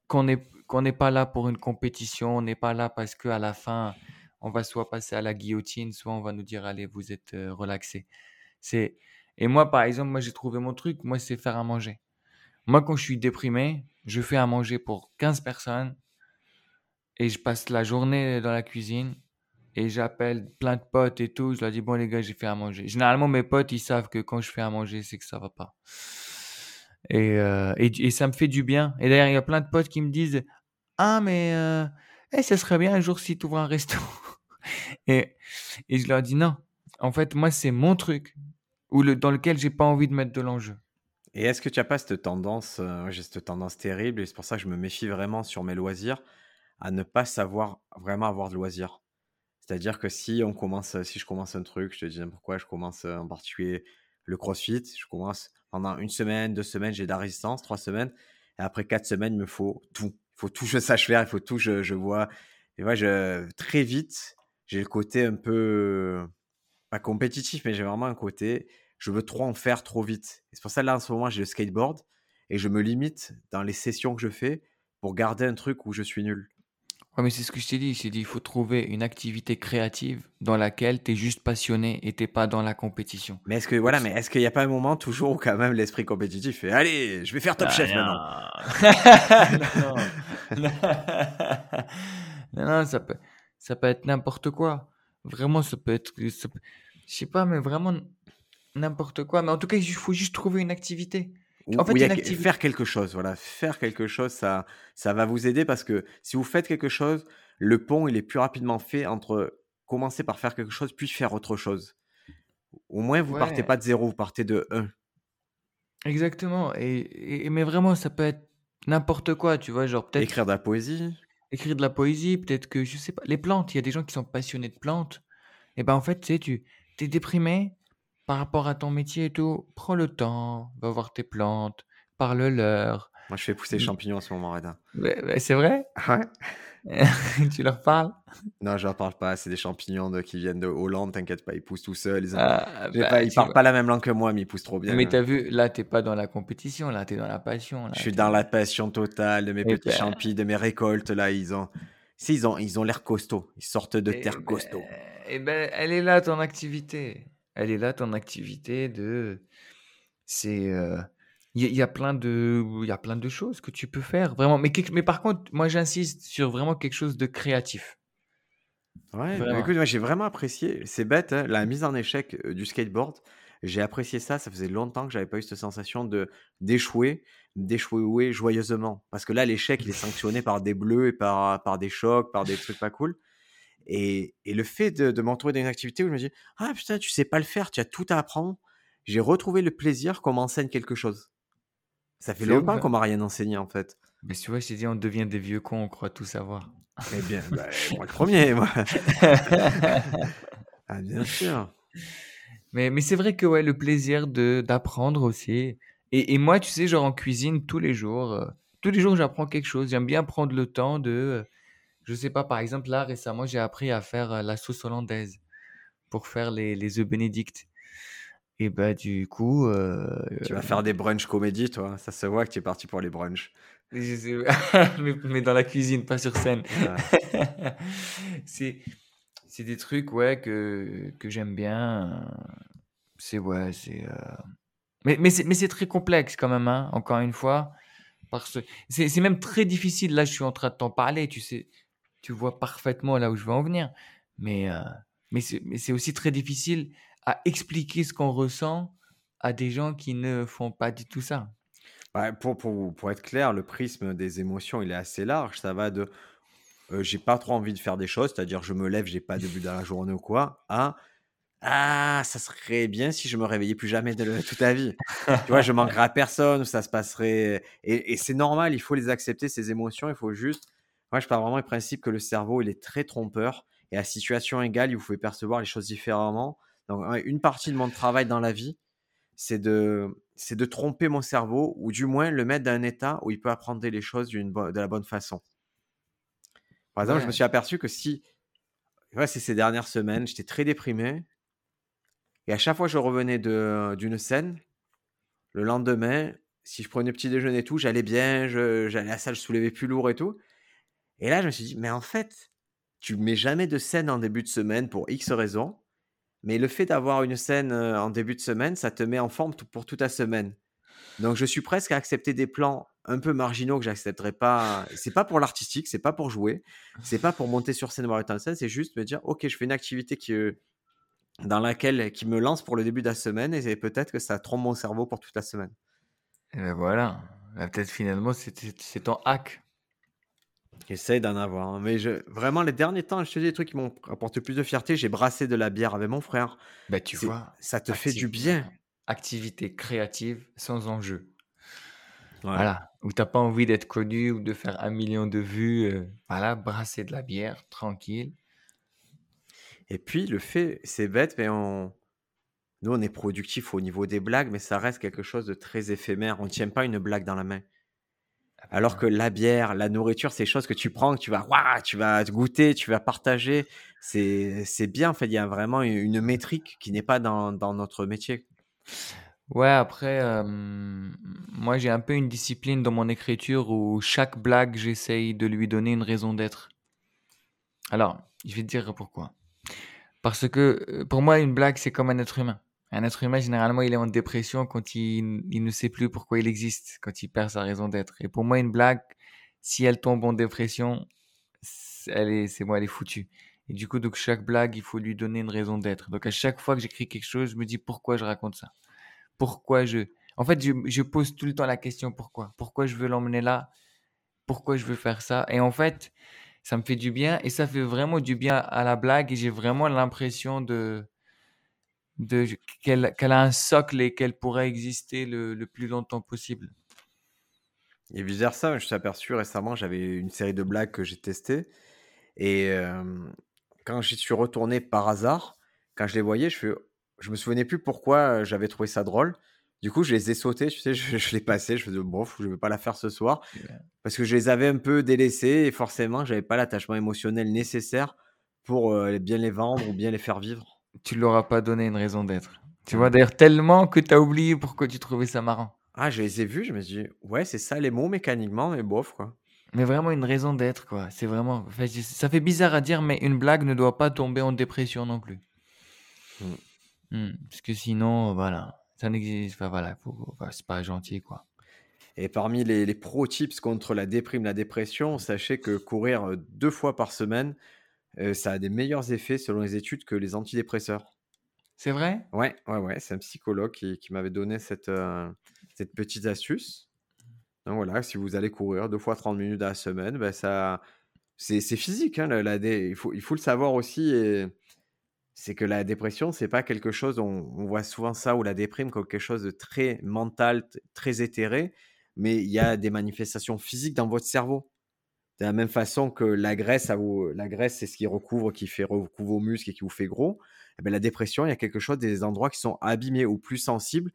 qu'on n'est pas là pour une compétition, on n'est pas là parce qu'à la fin, on va soit passer à la guillotine, soit on va nous dire: «Allez, vous êtes, heu, relaxés». C'est et moi, par exemple, moi, j'ai trouvé mon truc, moi, c'est faire à manger. Moi, quand je suis déprimé, je fais à manger pour 15 personnes et je passe la journée dans la cuisine et j'appelle plein de potes et tout. Je leur dis: «Bon les gars, j'ai fait à manger». Généralement, mes potes, ils savent que quand je fais à manger, c'est que ça va pas et heu et ça me fait du bien et d'ailleurs, il y a plein de potes qui me disent: «Ah mais heu, eh ça serait bien un jour si tu ouvres un resto» et et je leur dis: «Non, en fait, moi, c'est mon truc où le dans lequel j'ai pas envie de mettre de l'enjeu». Et est-ce que tu as pas cette tendance, heu, j'ai cette tendance terrible et c'est pour ça que je me méfie vraiment sur mes loisirs, à ne pas savoir vraiment avoir de loisirs? C'est-à-dire que si on commence, si je commence un truc, je te dis n'importe quoi, je commence, heu, en particulier le crossfit, je commence pendant une semaine, 2 semaines, j'ai de la résistance, 3 semaines et après 4 semaines, il me faut tout. Il faut tout que je sache faire, il faut tout je je vois et moi très vite, j'ai le côté un peu, pas compétitif, mais j'ai vraiment un côté, je veux trop en faire trop vite et c'est pour ça là, en ce moment, j'ai le skateboard et je me limite dans les sessions que je fais pour garder un truc où je suis nul. Ouais, mais c'est ce que je t'ai dit, je dit: «Il faut trouver une activité créative dans laquelle tu es juste passionné et tu es pas dans la compétition». Mais est-ce que voilà, mais est-ce qu'il y a pas un moment toujours où quand même l'esprit compétitif fait: «Allez, je vais faire Top Ah Chef maintenant». non! Non, non, non, ça peut ça peut être n'importe quoi. Vraiment, ça peut être ça peut je sais pas, mais vraiment n'importe quoi, mais en tout cas, il faut juste trouver une activité. Ou En ou il fait, y a une que activité faire quelque chose, voilà, faire quelque chose, ça ça va vous aider parce que si vous faites quelque chose, le pont, il est plus rapidement fait entre commencer par faire quelque chose, puis faire autre chose. Au moins, vous partez ouais, pas de 0, vous partez de 1. exactement et et mais vraiment, ça peut être n'importe quoi, tu vois? Genre peut-être Écrire de la poésie. Écrire de la poésie, peut-être que je sais pas, les plantes, il y a des gens qui sont passionnés de plantes et ben, en fait, tu sais, tu es déprimé par rapport à ton métier et tout, prends le temps, va voir tes plantes, parle-leur. Moi, je fais pousser les Mmh, champignons en ce moment, beh, c'est vrai? Ouais. Tu leur parles? Non, je leur parle pas, c'est des champignons de qui viennent de Hollande, t'inquiète pas, ils poussent tout seuls, ils ont Ah, pas bah, ils parlent vois? pas la même langue que moi, mais ils poussent trop Mais bien. tu as vu, là, tu es pas dans la compétition, là, tu es dans la passion, Je suis dans la passion totale de mes et petits ben champis, de mes récoltes là, ils ont si ils ont ils ont l'air costauds, ils sortent de et terre beh costauds. et beh, elle est là ton activité. Elle est là ton activité de c'est, heu, il y a il y a plein de il y a plein de choses que tu peux faire, vraiment, mais quelque mais par contre, moi, j'insiste sur vraiment quelque chose de créatif. Ouais, bah, Vraiment. écoute, moi j'ai vraiment apprécié, c'est bête, hein, la mise en échec, heu, du skateboard. J'ai apprécié ça, ça faisait longtemps que j'avais pas eu cette sensation de d'échouer, d'échouer joyeusement. Parce que là, l'échec, il est sanctionné par des bleus et par par des chocs, par des trucs pas cool et et le fait de de me retrouver dans une activité où je me dis: «Ah putain, tu sais pas le faire, tu as tout à apprendre», j'ai retrouvé le plaisir qu'on m'enseigne quelque chose. Ça fait longtemps qu'on m'a rien enseigné, en fait. Mais tu vois, je t'ai dit, on devient des vieux cons, on croit tout savoir. Eh bien, bah, moi le premier, moi. Ah bien sûr. Mais mais c'est vrai que ouais, le plaisir de d'apprendre aussi et et moi, tu sais, genre en cuisine tous les jours, heu, tous les jours j'apprends quelque chose. J'aime bien prendre le temps de, heu, je sais pas, par exemple, là, récemment, j'ai appris à faire, heu, la sauce hollandaise pour faire les les œufs bénédicts et bah, du coup, heu, Tu vas faire des brunchs comédie, toi, ça se voit que tu es parti pour les brunchs. je sais mais mais dans la cuisine, pas sur scène. C'est c'est des trucs, ouais, que que j'aime bien, c'est ouais, c'est, heu mais mais c'est mais c'est très complexe quand même, hein, encore une fois, parce que c'est c'est même très difficile. Là, je suis en train de t'en parler, tu sais, tu vois parfaitement là où je veux en venir, mais mais c'est mais c'est aussi très difficile à expliquer ce qu'on ressent à des gens qui ne font pas du tout ça. Pour pour pour être clair, le prisme des émotions, il est assez large. Ça va de, heu, j'ai pas trop envie de faire des choses, c'est-à-dire je me lève, j'ai pas de but dans la journée ou quoi, à Ah, ça serait bien si je me réveillais plus jamais de toute la vie. Tu vois, je manquerais à personne, ça se passerait et c'est normal, il faut les accepter ces émotions, il faut juste moi je pars vraiment du principe que le cerveau, il est très trompeur et à situation égale, vous fait percevoir les choses différemment. Donc une partie de mon travail dans la vie, c'est de c'est de tromper mon cerveau ou du moins le mettre dans un état où il peut apprendre les choses d'une de la bonne façon. Par exemple, je me suis aperçu que si ouais, c'est ces dernières semaines, j'étais très déprimé et à chaque fois que je revenais de d'une scène, le lendemain, si je prenais petit déjeuner et tout, j'allais bien, j'allais à la salle, je soulevais plus lourd et tout. Et là, je me suis dit: «Mais en fait, tu mets jamais de scène en début de semaine pour X raisons, mais le fait d'avoir une scène, en début de semaine, ça te met en forme pour toute ta semaine». Donc je suis presque à accepter des plans un peu marginaux que j'accepterais pas. C'est pas pour l'artistique, c'est pas pour jouer, c'est pas pour monter sur scène, voir une scène, c'est juste me dire: «OK, je fais une activité qui, dans laquelle qui me lance pour le début de la semaine et peut-être que ça trompe mon cerveau pour toute la semaine». et bah, voilà. Bah, peut-être finalement c'est ton hack. J'essaie d'en avoir, hein, mais je vraiment les derniers temps, je te dis des trucs qui m'ont apporté plus de fierté, j'ai brassé de la bière avec mon frère. Bah, tu vois? ça te fait du bien. activité créative sans enjeu. Ouais Voilà, où tu as pas envie d'être connu ou de faire un million de vues, heu, voilà, brasser de la bière tranquille. et puis le fait c'est bête, mais on nous, on est productif au niveau des blagues, mais ça reste quelque chose de très éphémère. On ne tient pas une blague dans la main. Alors que la bière, la nourriture, c'est choses que tu prends, que tu vas waouh, tu vas te goûter, tu vas partager. C'est bien, en fait, il y a vraiment une métrique qui n'est pas dans dans notre métier. Ouais, après, moi, j'ai un peu une discipline dans mon écriture où chaque blague, j'essaye de lui donner une raison d'être. Alors, je vais te dire pourquoi. Parce que, heu, pour moi, une blague, c'est comme un être humain. Un être humain, généralement, il est en dépression quand il il ne sait plus pourquoi il existe, quand il perd sa raison d'être et pour moi, une blague, si elle tombe en dépression, elle est c'est bon, elle est foutue et du coup, donc chaque blague, il faut lui donner une raison d'être. Donc à chaque fois que j'écris quelque chose, je me dis: «Pourquoi je raconte ça? Pourquoi je» en fait, je je pose tout le temps la question: «Pourquoi? Pourquoi je veux l'emmener là? Pourquoi je veux faire ça?» et en fait, ça me fait du bien et ça fait vraiment du bien à la blague et j'ai vraiment l'impression de de qu'elle a un socle et qu'elle pourrait exister le le plus longtemps possible? Et vice versa, je me suis aperçu récemment, j'avais une série de blagues que j'ai testées et quand j'y suis retourné par hasard, quand je les voyais, je fais je me souvenais plus pourquoi, heu, j'avais trouvé ça drôle. Du coup, je les ai sautées, tu sais, je je les passais, je faisais: «Bof, je vais pas la faire ce soir». Parce que je les avais un peu délaissées et forcément, j'avais pas l'attachement émotionnel nécessaire pour, heu, bien les vendre ou bien les faire vivre. Tu leur as pas donné une raison d'être. Tu vois? D'ailleurs tellement que tu as oublié pourquoi tu trouvais ça marrant. Ah, je les ai vus, je me suis dit: «Ouais, c'est ça les mots mécaniquement, mais bof, quoi». Mais vraiment une raison d'être quoi. C'est vraiment enfin, ça fait bizarre à dire, mais une blague ne doit pas tomber en dépression non plus. Mmh. Mmh, parce que sinon, voilà, ça n'existe enfin voilà, faut enfin, c'est pas gentil quoi. Et parmi les les pro tips contre la déprime, la dépression, sachez que courir, heu, 2 fois par semaine, ça a des meilleurs effets selon les études que les antidépresseurs. C'est vrai? Ouais, ouais, ouais, c'est un psychologue qui qui m'avait donné cette, petite astuce. Donc voilà, si vous allez courir 2 fois 30 minutes dans la semaine, bah, ça c'est physique, hein, la la dé il faut il faut le savoir aussi et c'est que la dépression, c'est pas quelque chose on on voit souvent ça ou la déprime comme quelque chose de très mental, très éthéré, mais il y a des manifestations physiques dans votre cerveau. De la même façon que la graisse, vous la graisse, c'est ce qui recouvre, qui fait recouvre vos muscles et qui vous fait gros. Et beh, la dépression, il y a quelque chose des endroits qui sont abîmés ou plus sensibles,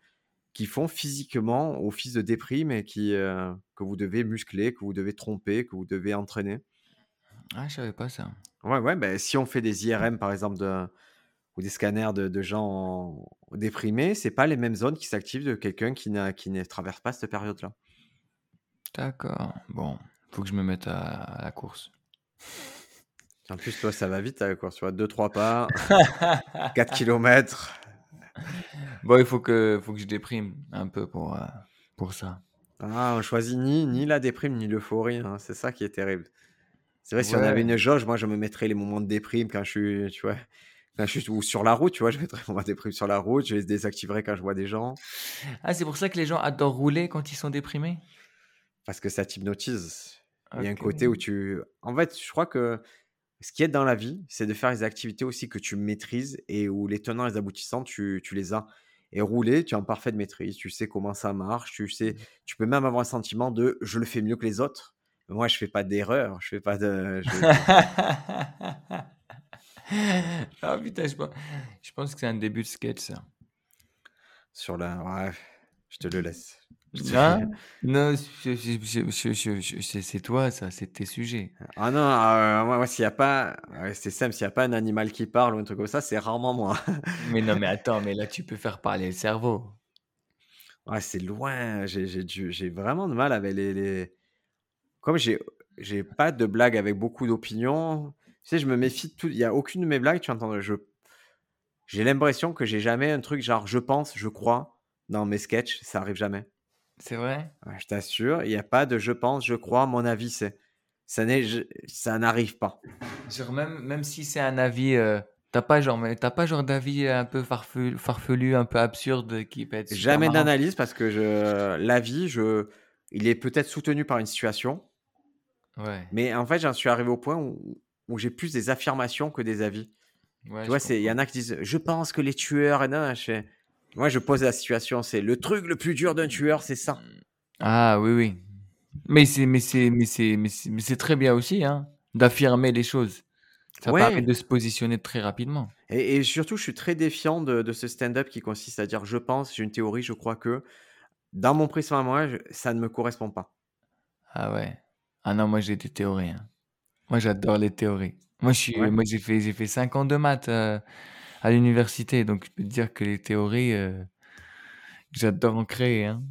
qui font physiquement office de déprime et qui, heu, que vous devez muscler, que vous devez tromper, que vous devez entraîner. Ah, je savais pas ça. Ouais, ouais, beh, si on fait des IRM par exemple de ou des scanners de de gens déprimés, c'est pas les mêmes zones qui s'activent de quelqu'un qui qui ne traverse pas cette période-là. D'accord. Bon, faut que je me mette à à la course. En plus, toi, ça va vite à la course, tu vois? 2-3 pas, 4 kilomètres. Bon, il faut que faut que je déprime un peu pour, heu, pour ça. Ah, on choisit ni ni la déprime, ni l'euphorie, hein, c'est ça qui est terrible. C'est vrai, si on avait une jauge, moi, je me mettrais les moments de déprime quand je suis, tu vois? Quand je suis ou sur la route, tu vois? Je mettrais les moments de déprime sur la route, je les désactiverais quand je vois des gens. Ah, c'est pour ça que les gens adorent rouler quand ils sont déprimés? Parce que ça t'hypnotise. Il y a un côté où tu en fait, je crois que ce qui aide dans la vie, c'est de faire les activités aussi que tu maîtrises et où les tenants et les aboutissants, tu tu les as. Et rouler, tu es en parfaite maîtrise, tu sais comment ça marche, tu sais tu peux même avoir un sentiment de: «Je le fais mieux que les autres». Moi, je fais pas d'erreur, je fais pas de je Ah putain, je pen je pense que c'est un début de sketch ça. Sur la ouais, je te le laisse. Hein? Non, je je je je je je c'est toi ça, c'est tes sujets. ah non, heu, moi moi s'il y a pas ouais, c'est simple, s'il y a pas un animal qui parle ou un truc comme ça, c'est rarement moi. Mais non, mais attends, mais là tu peux faire parler le cerveau. Ouais, c'est loin, j'ai j'ai du j'ai vraiment de mal avec les les comme j'ai j'ai pas de blagues avec beaucoup d'opinions, tu sais, je me méfie de tout. Il y a aucune de mes blagues, tu entends je j'ai l'impression que j'ai jamais un truc genre: «Je pense», «Je crois» dans mes sketchs, ça arrive jamais. C'est vrai? Ouais, je t'assure, il y a pas de: «Je pense», «Je crois», «Mon avis c'est». Ça n'est je ça n'arrive pas. Genre même même si c'est un avis, heu, tu as pas genre mais tu as pas genre d'avis un peu farfelu farfelu, un peu absurde qui peut être Jamais marrant? d'analyse parce que je l'avis, je il est peut-être soutenu par une situation, Ouais, mais en fait, j'en suis arrivé au point où où j'ai plus des affirmations que des avis. ouais, Tu vois, il y en a qui disent: «Je pense que les tueurs et nin», je moi, je pose la situation, c'est: «Le truc le plus dur d'un tueur, c'est ça». Ah oui, oui. Mais c'est mais c'est mais c'est mais c'est très bien aussi, hein, d'affirmer les choses. Ça permet de se positionner très rapidement. et et surtout, je suis très défiant de de ce stand-up qui consiste à dire: «Je pense, j'ai une théorie, je crois que». Dans mon prisme à moi, je ça ne me correspond pas. Ah ouais. Ah non, moi j'ai des théories, hein. Moi j'adore les théories. Moi je suis Ouais. moi j'ai fait j'ai fait 5 ans de maths, heu, à l'université, donc je peux te dire que les théories, heu, j'adore en créer, hein.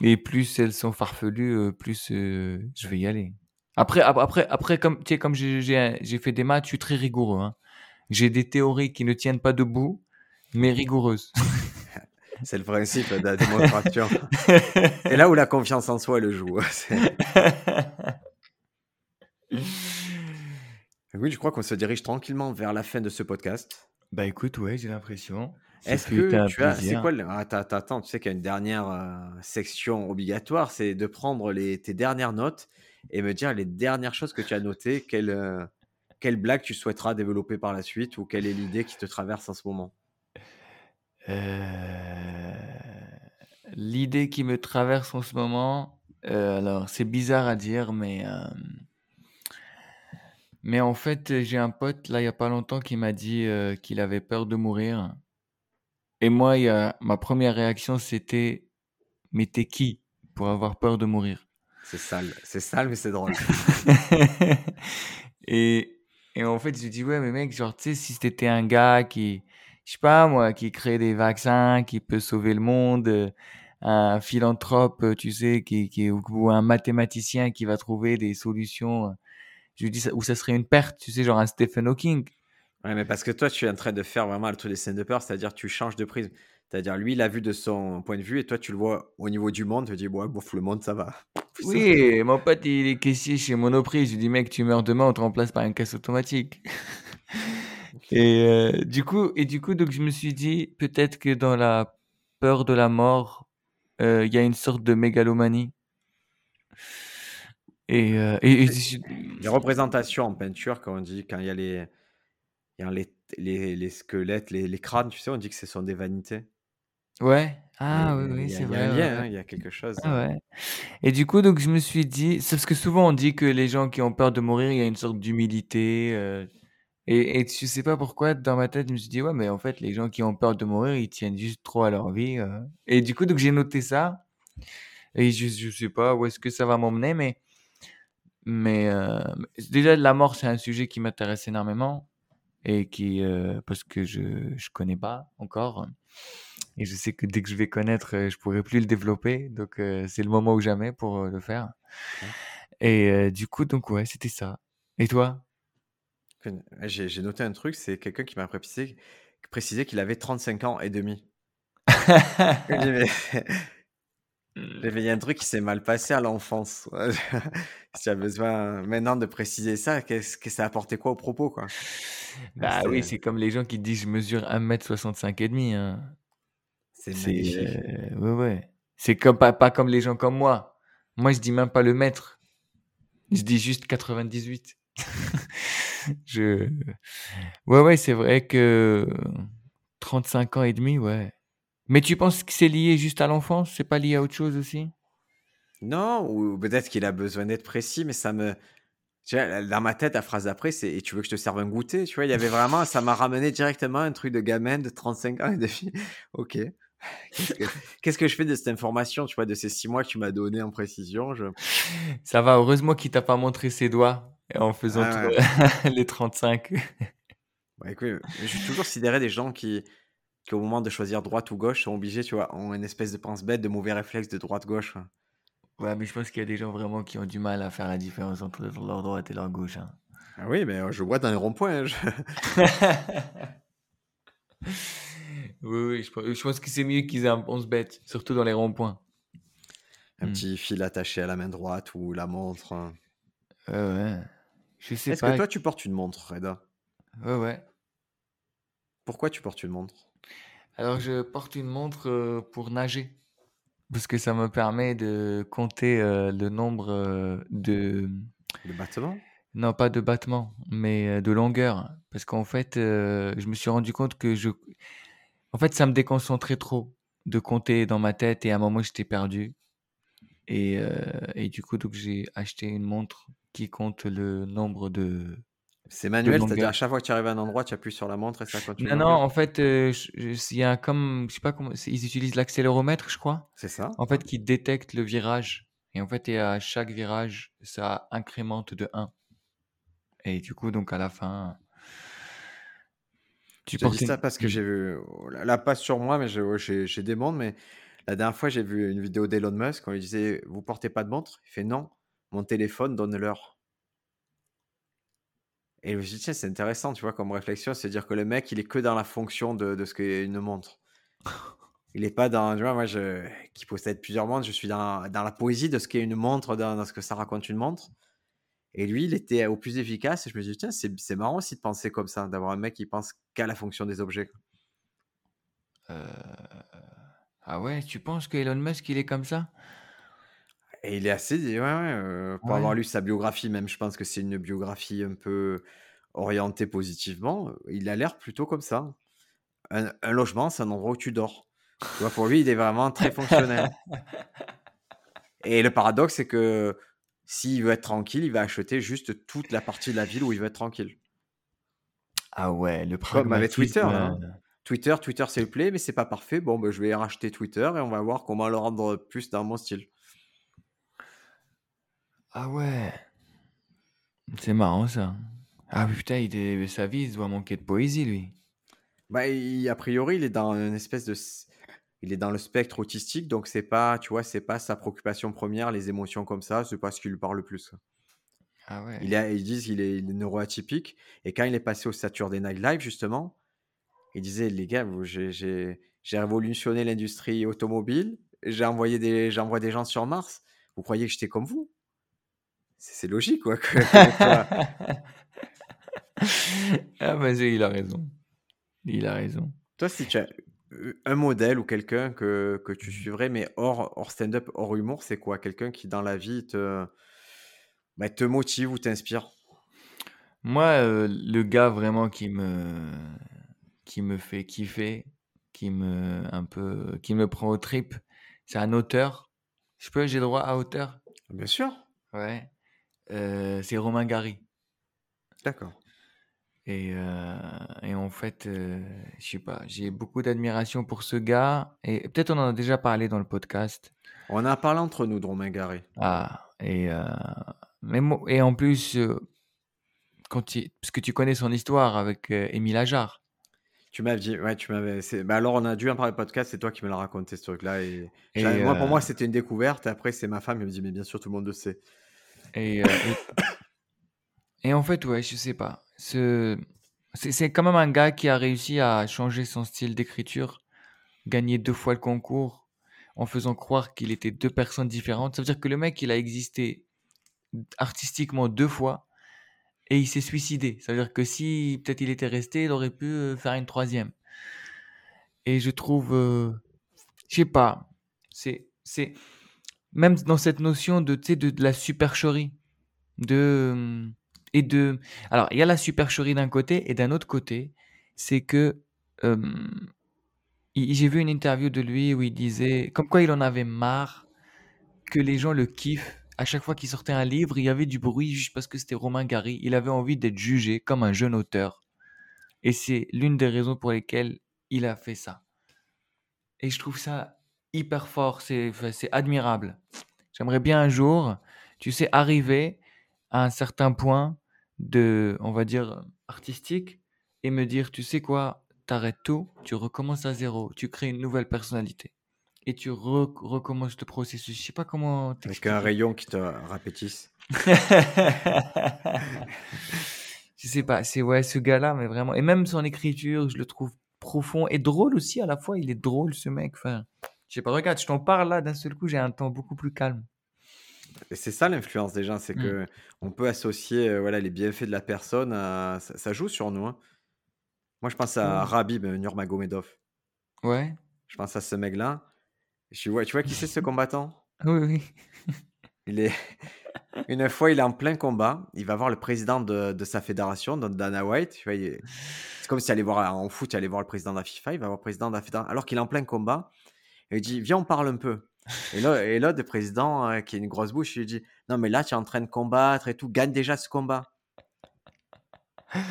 Et plus elles sont farfelues, heu, plus, heu, je vais y aller. Après ap après après comme tu sais, comme j'ai fait des maths, je suis très rigoureux, hein. J'ai des théories qui ne tiennent pas debout, mais rigoureuses. C'est le principe de la démonstration. C'est là où la confiance en soi, elle joue, c'est oui, je crois qu'on se dirige tranquillement vers la fin de ce podcast. Bah, écoute, ouais, j'ai l'impression. Ce Est-ce que un tu as c'est plaisir. quoi le attends, attends, attends, tu sais qu'il y a une dernière, heu, section obligatoire, c'est de prendre les tes dernières notes et me dire les dernières choses que tu as notées. Quelle, quelle blague tu souhaiteras développer par la suite ou quelle est l'idée qui te traverse en ce moment? Heu, l'idée qui me traverse en ce moment, alors c'est bizarre à dire, mais, mais en fait, j'ai un pote là, il y a pas longtemps qui m'a dit, heu, qu'il avait peur de mourir et moi, il y a ma première réaction, c'était: «Mais tu es qui pour avoir peur de mourir?» C'est sale, c'est sale, mais c'est drôle. et et en fait, je dis: «Ouais, mais mec, genre, tu sais, si tu étais un gars qui, je sais pas moi, qui crée des vaccins, qui peut sauver le monde, un philanthrope, tu sais, qui qui ou un mathématicien qui va trouver des solutions», je lui dis: «Ça ou ça serait une perte», tu sais, genre un Stephen Hawking. Ouais, mais parce que toi, tu es en train de faire vraiment le truc des scènes de peur, c'est-à-dire tu changes de prisme. C'est-à-dire lui, il a vu de son point de vue et toi, tu le vois au niveau du monde, tu te dis: «Ouais, bof, le monde, ça va». Oui, mon pote, il est caissier chez Monoprix. Je lui dis: «Mec, tu meurs demain, on te remplace par une caisse automatique». Et heu, du coup et du coup, donc je me suis dit: «Peut-être que dans la peur de la mort, heu, il y a une sorte de mégalomanie». Et heu et et je Les représentations en peinture, quand on dit quand il y a les il y a les les les squelettes, les les crânes, tu sais, on dit que ce sont des vanités. Ouais. Ah oui, oui, c'est vrai, ouais. hein, il y a quelque chose, Ah ouais. Et du coup, donc je me suis dit c'est parce que souvent on dit que les gens qui ont peur de mourir, il y a une sorte d'humilité, heu et et je sais pas pourquoi dans ma tête, je me suis dit: «Ouais, mais en fait, les gens qui ont peur de mourir, ils tiennent juste trop à leur vie, heu» et du coup, donc j'ai noté ça et je je sais pas où est-ce que ça va m'emmener, mais mais heu, déjà la mort, c'est un sujet qui m'intéresse énormément et qui, heu parce que je je connais pas encore et je sais que dès que je vais connaître, heu, je pourrai plus le développer donc c'est le moment ou jamais pour, le faire et du coup, donc ouais, c'était ça. Et toi? J'ai j'ai noté un truc, c'est quelqu'un qui m'a précisé précisé qu'il avait 35 ans et demi. Je me dis: «Mais» j'ai fait: «Il y a un truc qui s'est mal passé à l'enfance». Si tu as besoin maintenant de préciser ça, qu'est-ce que ça a apporté quoi au propos, quoi? Ah Bah oui, c'est comme les gens qui disent: «Je mesure 1 m 65 et demi», hein. c'est heu, ouais, ouais. C'est comme pas pas comme les gens comme moi. Moi, je dis même pas le mètre. Je dis juste 98. Je ouais, ouais, c'est vrai que 35 ans et demi, ouais. Mais tu penses que c'est lié juste à l'enfance? C'est pas lié à autre chose aussi? Non, ou peut-être qu'il a besoin d'être précis, mais ça me tu vois, dans ma tête, la phrase d'après, c'est: «Et tu veux que je te serve un goûter?» tu vois? Il y avait vraiment ça m'a ramené directement un truc de gamin de 35 ans et demi. OK. Qu'est-ce que qu'est-ce que je fais de cette information, tu vois, de ces 6 mois que tu m'as donné en précision? Je Ça va, heureusement qu'il t'a pas montré ses doigts en faisant ah ouais. les 35. Bah, écoute, je suis toujours sidéré des gens qui qui, au moment de choisir droite ou gauche, sont obligés, tu vois, ont une espèce de pense bête, de mauvais réflexes de droite-gauche. Ouais, mais je pense qu'il y a des gens vraiment qui ont du mal à faire la différence entre leur droite et leur gauche, hein. Ah oui, mais heu, je vois dans les ronds-points, hein, je Oui, oui, je pe je pense que c'est mieux qu'ils aient un pense bête, surtout dans les ronds-points. un Mmh. petit fil attaché à la main droite ou la montre, hein. Ouais, ouais. Je sais Est-ce que pas. toi, tu portes une montre, Reda? Ouais, ouais. Pourquoi tu portes une montre? Alors je porte une montre, heu, pour nager, parce que ça me permet de compter, heu, le nombre, heu, de Le battement? non pas de battements, mais, de longueurs. Parce qu'en fait, je me suis rendu compte que je en fait, ça me déconcentrait trop de compter dans ma tête et à un moment j'étais perdu et et du coup donc j'ai acheté une montre qui compte le nombre de C'est manuel, c'est-à-dire à chaque fois que tu arrives à un endroit, tu appuies sur la montre et ça une Non, non, en fait, heu, je je il y a comme je sais pas comment ils utilisent l'accéléromètre, je crois, C'est ça, en fait, qui détecte le virage. Et en fait et à chaque virage, ça incrémente de 1 et du coup, donc à la fin Je tu dis portes ça parce que j'ai vu, oh là là, pas sur moi, mais je j'ai des montres, mais la dernière fois, j'ai vu une vidéo d'Elon Musk, on lui disait: «Vous portez pas de montre?» il fait: «Non, mon téléphone donne l'heure». Et je me suis dit: «Tiens, c'est intéressant», tu vois, comme réflexion, c'est dire que le mec, il est que dans la fonction de de ce qu'est une montre. Il est pas dans tu vois, moi, je qui possède plusieurs montres, je suis dans dans la poésie de ce qu'est une montre, dans dans ce que ça raconte une montre et lui, il était au plus efficace et je me dis: «Tiens, c'est c'est marrant aussi de penser comme ça, d'avoir un mec qui pense qu'à la fonction des objets, quoi». Heu, ah ouais, tu penses que Elon Musk, il est comme ça? Et il est assez ouais, ouais, heu, pour avoir lu sa biographie, même je pense que c'est une biographie un peu orientée positivement, heu, il a l'air plutôt comme ça. Un un logement, c'est un endroit où tu dors. Tu vois? Pour lui, il est vraiment très fonctionnel et le paradoxe, c'est que s'il veut être tranquille, il va acheter juste toute la partie de la ville où il veut être tranquille. Ah ouais, le Comme avec Twitter, pragmatisme, là, heu, hein. Twitter Twitter, ça lui plaît, mais c'est pas parfait. Bon, bah, je vais racheter Twitter et on va voir comment le rendre plus dans mon style. Ah ouais, c'est marrant ça. Ah putain, il est sa vie, il doit manquer de poésie, lui. Bah, il a priori, il est dans une espèce de s il est dans le spectre autistique, donc c'est pas, tu vois, c'est pas sa préoccupation première, les émotions comme ça, c'est pas ce qui lui parle le plus. Ah Il ouais. a ils disent il est il est neuroatypique et quand il est passé au Saturday Night Live justement, il disait: «Les gars, vous j'ai j'ai j'ai révolutionné l'industrie automobile, j'ai envoyé des j'envoie des gens sur Mars. Vous croyez que j'étais comme vous?» C'est logique quoi Ah vas-y, il a raison. Il a raison. Toi, si tu as un modèle ou quelqu'un que, que tu suivrais, mais hors, hors stand-up, hors humour, c'est quoi? Quelqu'un qui, dans la vie, te, bah, te motive ou t'inspire? Moi, euh, le gars vraiment qui me, qui me fait kiffer, qui me, un peu, qui me prend au trip, c'est un auteur. Je peux, j'ai droit à auteur? Bien sûr. Ouais. Euh, c'est Romain Gary. D'accord. Et, euh, et en fait, euh, je sais pas, j'ai beaucoup d'admiration pour ce gars. Et peut-être on en a déjà parlé dans le podcast. On a parlé entre nous de Romain Gary. Ah, et, euh, mais, et en plus, quand parce que tu connais son histoire avec Émile Ajar. Tu m'as dit, ouais, tu m'avais. Bah alors, on a dû en parler podcast, c'est toi qui me l'as raconté ce truc-là. Et, Et, moi, pour moi, c'était une découverte. Après, c'est ma femme, elle me dit, mais bien sûr, tout le monde le sait. Et, euh, et, et en fait, ouais, je sais pas. Ce, c'est, c'est quand même un gars qui a réussi à changer son style d'écriture, gagner deux fois le concours en faisant croire qu'il était deux personnes différentes. Ça veut dire que le mec, il a existé artistiquement deux fois et il s'est suicidé. Ça veut dire que si peut-être il était resté, il aurait pu euh, faire une troisième. Et je trouve, euh, je sais pas, c'est, c'est même dans cette notion de, de, de la supercherie, de hum, et de. Alors, il y a la supercherie d'un côté et d'un autre côté, c'est que il- j'ai vu une interview de lui où il disait comme quoi il en avait marre que les gens le kiffent. À chaque fois qu'il sortait un livre, il y avait du bruit juste parce que c'était Romain Gary. Il avait envie d'être jugé comme un jeune auteur. Et c'est l'une des raisons pour lesquelles il a fait ça. Et je trouve ça hyper fort, c'est admirable. J'aimerais bien un jour, tu sais, arriver à un certain point de, on va dire, artistique et me dire, tu sais quoi, t'arrêtes tout, tu recommences à zéro, tu crées une nouvelle personnalité et tu re- recommences le processus. Je sais pas comment Avec un rayon qui te répétisse. je sais pas, c'est ouais, ce gars-là, mais vraiment. Et même son écriture, je le trouve profond et drôle aussi à la fois. Il est drôle, ce mec. Enfin, je sais pas, regarde, je t'en parle là, d'un seul coup, j'ai un temps beaucoup plus calme. Et c'est ça l'influence des gens, c'est Mm. que on peut associer euh, voilà, les bienfaits de la personne à... Ça, ça joue sur nous. hein. Moi, je pense à Ouais. Rabib Nurmagomedov. Ouais. Je pense à ce mec-là. Je vois, tu vois qui c'est ce combattant? Oui, oui. Il est une fois, il est en plein combat. Il va voir le président de, de sa fédération, donc Dana White. Tu vois, il C'est comme si allait voir en foot, il allait voir le président de la FIFA. Il va voir le président de la fédération, alors qu'il est en plein combat. Et il dit, viens, on parle un peu. Et là, et là, le président euh, qui a une grosse bouche, il lui dit, non mais là, tu es en train de combattre et tout, gagne déjà ce combat.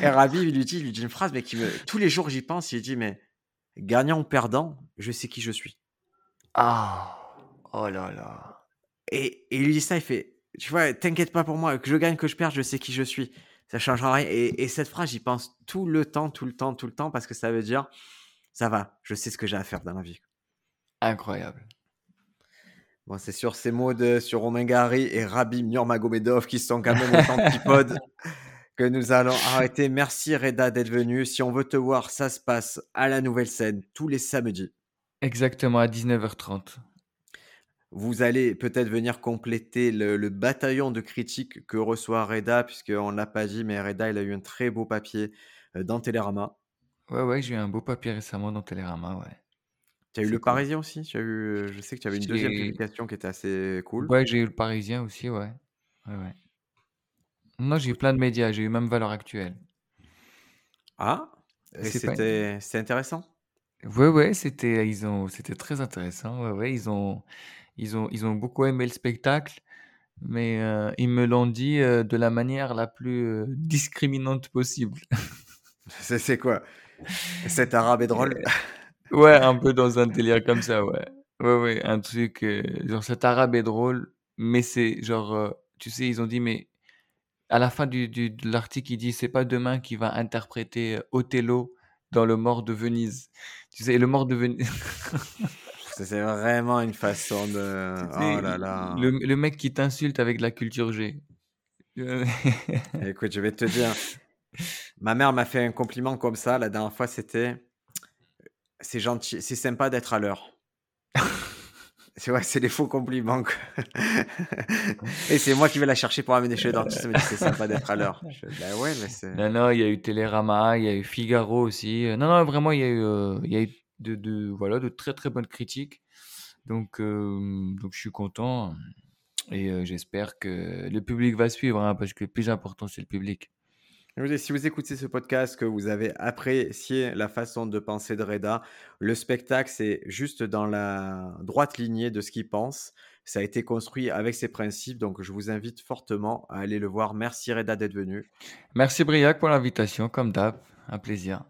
Et Rabi, il lui dit, il lui dit une phrase, mais qui me, tous les jours j'y pense. Il dit, mais gagnant ou perdant, je sais qui je suis. Ah. Oh là là. Et, et il lui dit ça, il fait, tu vois, t'inquiète pas pour moi, que je gagne, que je perde, je sais qui je suis. Ça changera rien. Et, et cette phrase, j'y pense tout le temps, tout le temps, tout le temps, parce que ça veut dire, ça va, je sais ce que j'ai à faire dans la vie. Incroyable. Bon, c'est sur ces mots de, sur Romain Gary et Rabbi Nurmagomedov qui sont quand même aux antipodes que nous allons arrêter. Merci Reda d'être venu. Si on veut te voir, ça se passe à la nouvelle scène tous les samedis. Exactement à 19h30. Vous allez peut-être venir compléter le, le bataillon de critiques que reçoit Reda, puisqu'on ne l'a pas dit, mais Reda, il a eu un très beau papier euh, dans Télérama. Ouais, ouais, j'ai eu un beau papier récemment dans Télérama, ouais. Tu as eu C'est le cool. Parisien aussi? Tu as eu, Je sais que tu avais une deuxième J'ai- publication qui était assez cool. Ouais, j'ai eu le Parisien aussi, ouais. Ouais, ouais. Non, j'ai eu plein de médias, j'ai eu même Valeur Actuelle. Ah, et C'est pas une- c'était c'était intéressant? Ouais, ouais, c'était, ils ont, c'était très intéressant. Ouais, ouais, ils ont, ils ont, ils ont beaucoup aimé le spectacle, mais euh, ils me l'ont dit euh, de la manière la plus euh, discriminante possible. C'est c'est quoi? Cet arabe est drôle. Ouais, un peu dans un délire comme ça, ouais. Ouais, ouais, un truc, euh, genre cet arabe est drôle, mais c'est genre, euh, tu sais, ils ont dit, mais à la fin du, du- de l'article, il dit, c'est pas demain qui va interpréter euh, Othello dans Le Mort de Venise. Tu sais, Le Mort de Venise. Ça, C'est vraiment une façon de. Oh là là. Le, le mec qui t'insulte avec la culture G. Euh, Écoute, je vais te dire. Ma mère m'a fait un compliment comme ça la dernière fois. C'était. C'est gentil, c'est sympa d'être à l'heure. C'est ouais, c'est des faux compliments, quoi et c'est moi qui vais la chercher pour l'amener chez le dentiste. «C'est sympa d'être à l'heure». Je fais: «Bah ouais, mais c'est» Non, non, il y a eu Télérama, il y a eu Figaro aussi, heu, non, non, vraiment, il y a eu, il y a eu de de voilà, de très, très bonnes critiques. Donc donc je suis content et j'espère que le public va suivre, hein, parce que le plus important, c'est le public. Si vous écoutez ce podcast, que vous avez apprécié la façon de penser de Reda, le spectacle, c'est juste dans la droite lignée de ce qu'il pense. Ça a été construit avec ses principes, donc je vous invite fortement à aller le voir. Merci Reda d'être venu. Merci Briac pour l'invitation, comme d'hab, un plaisir.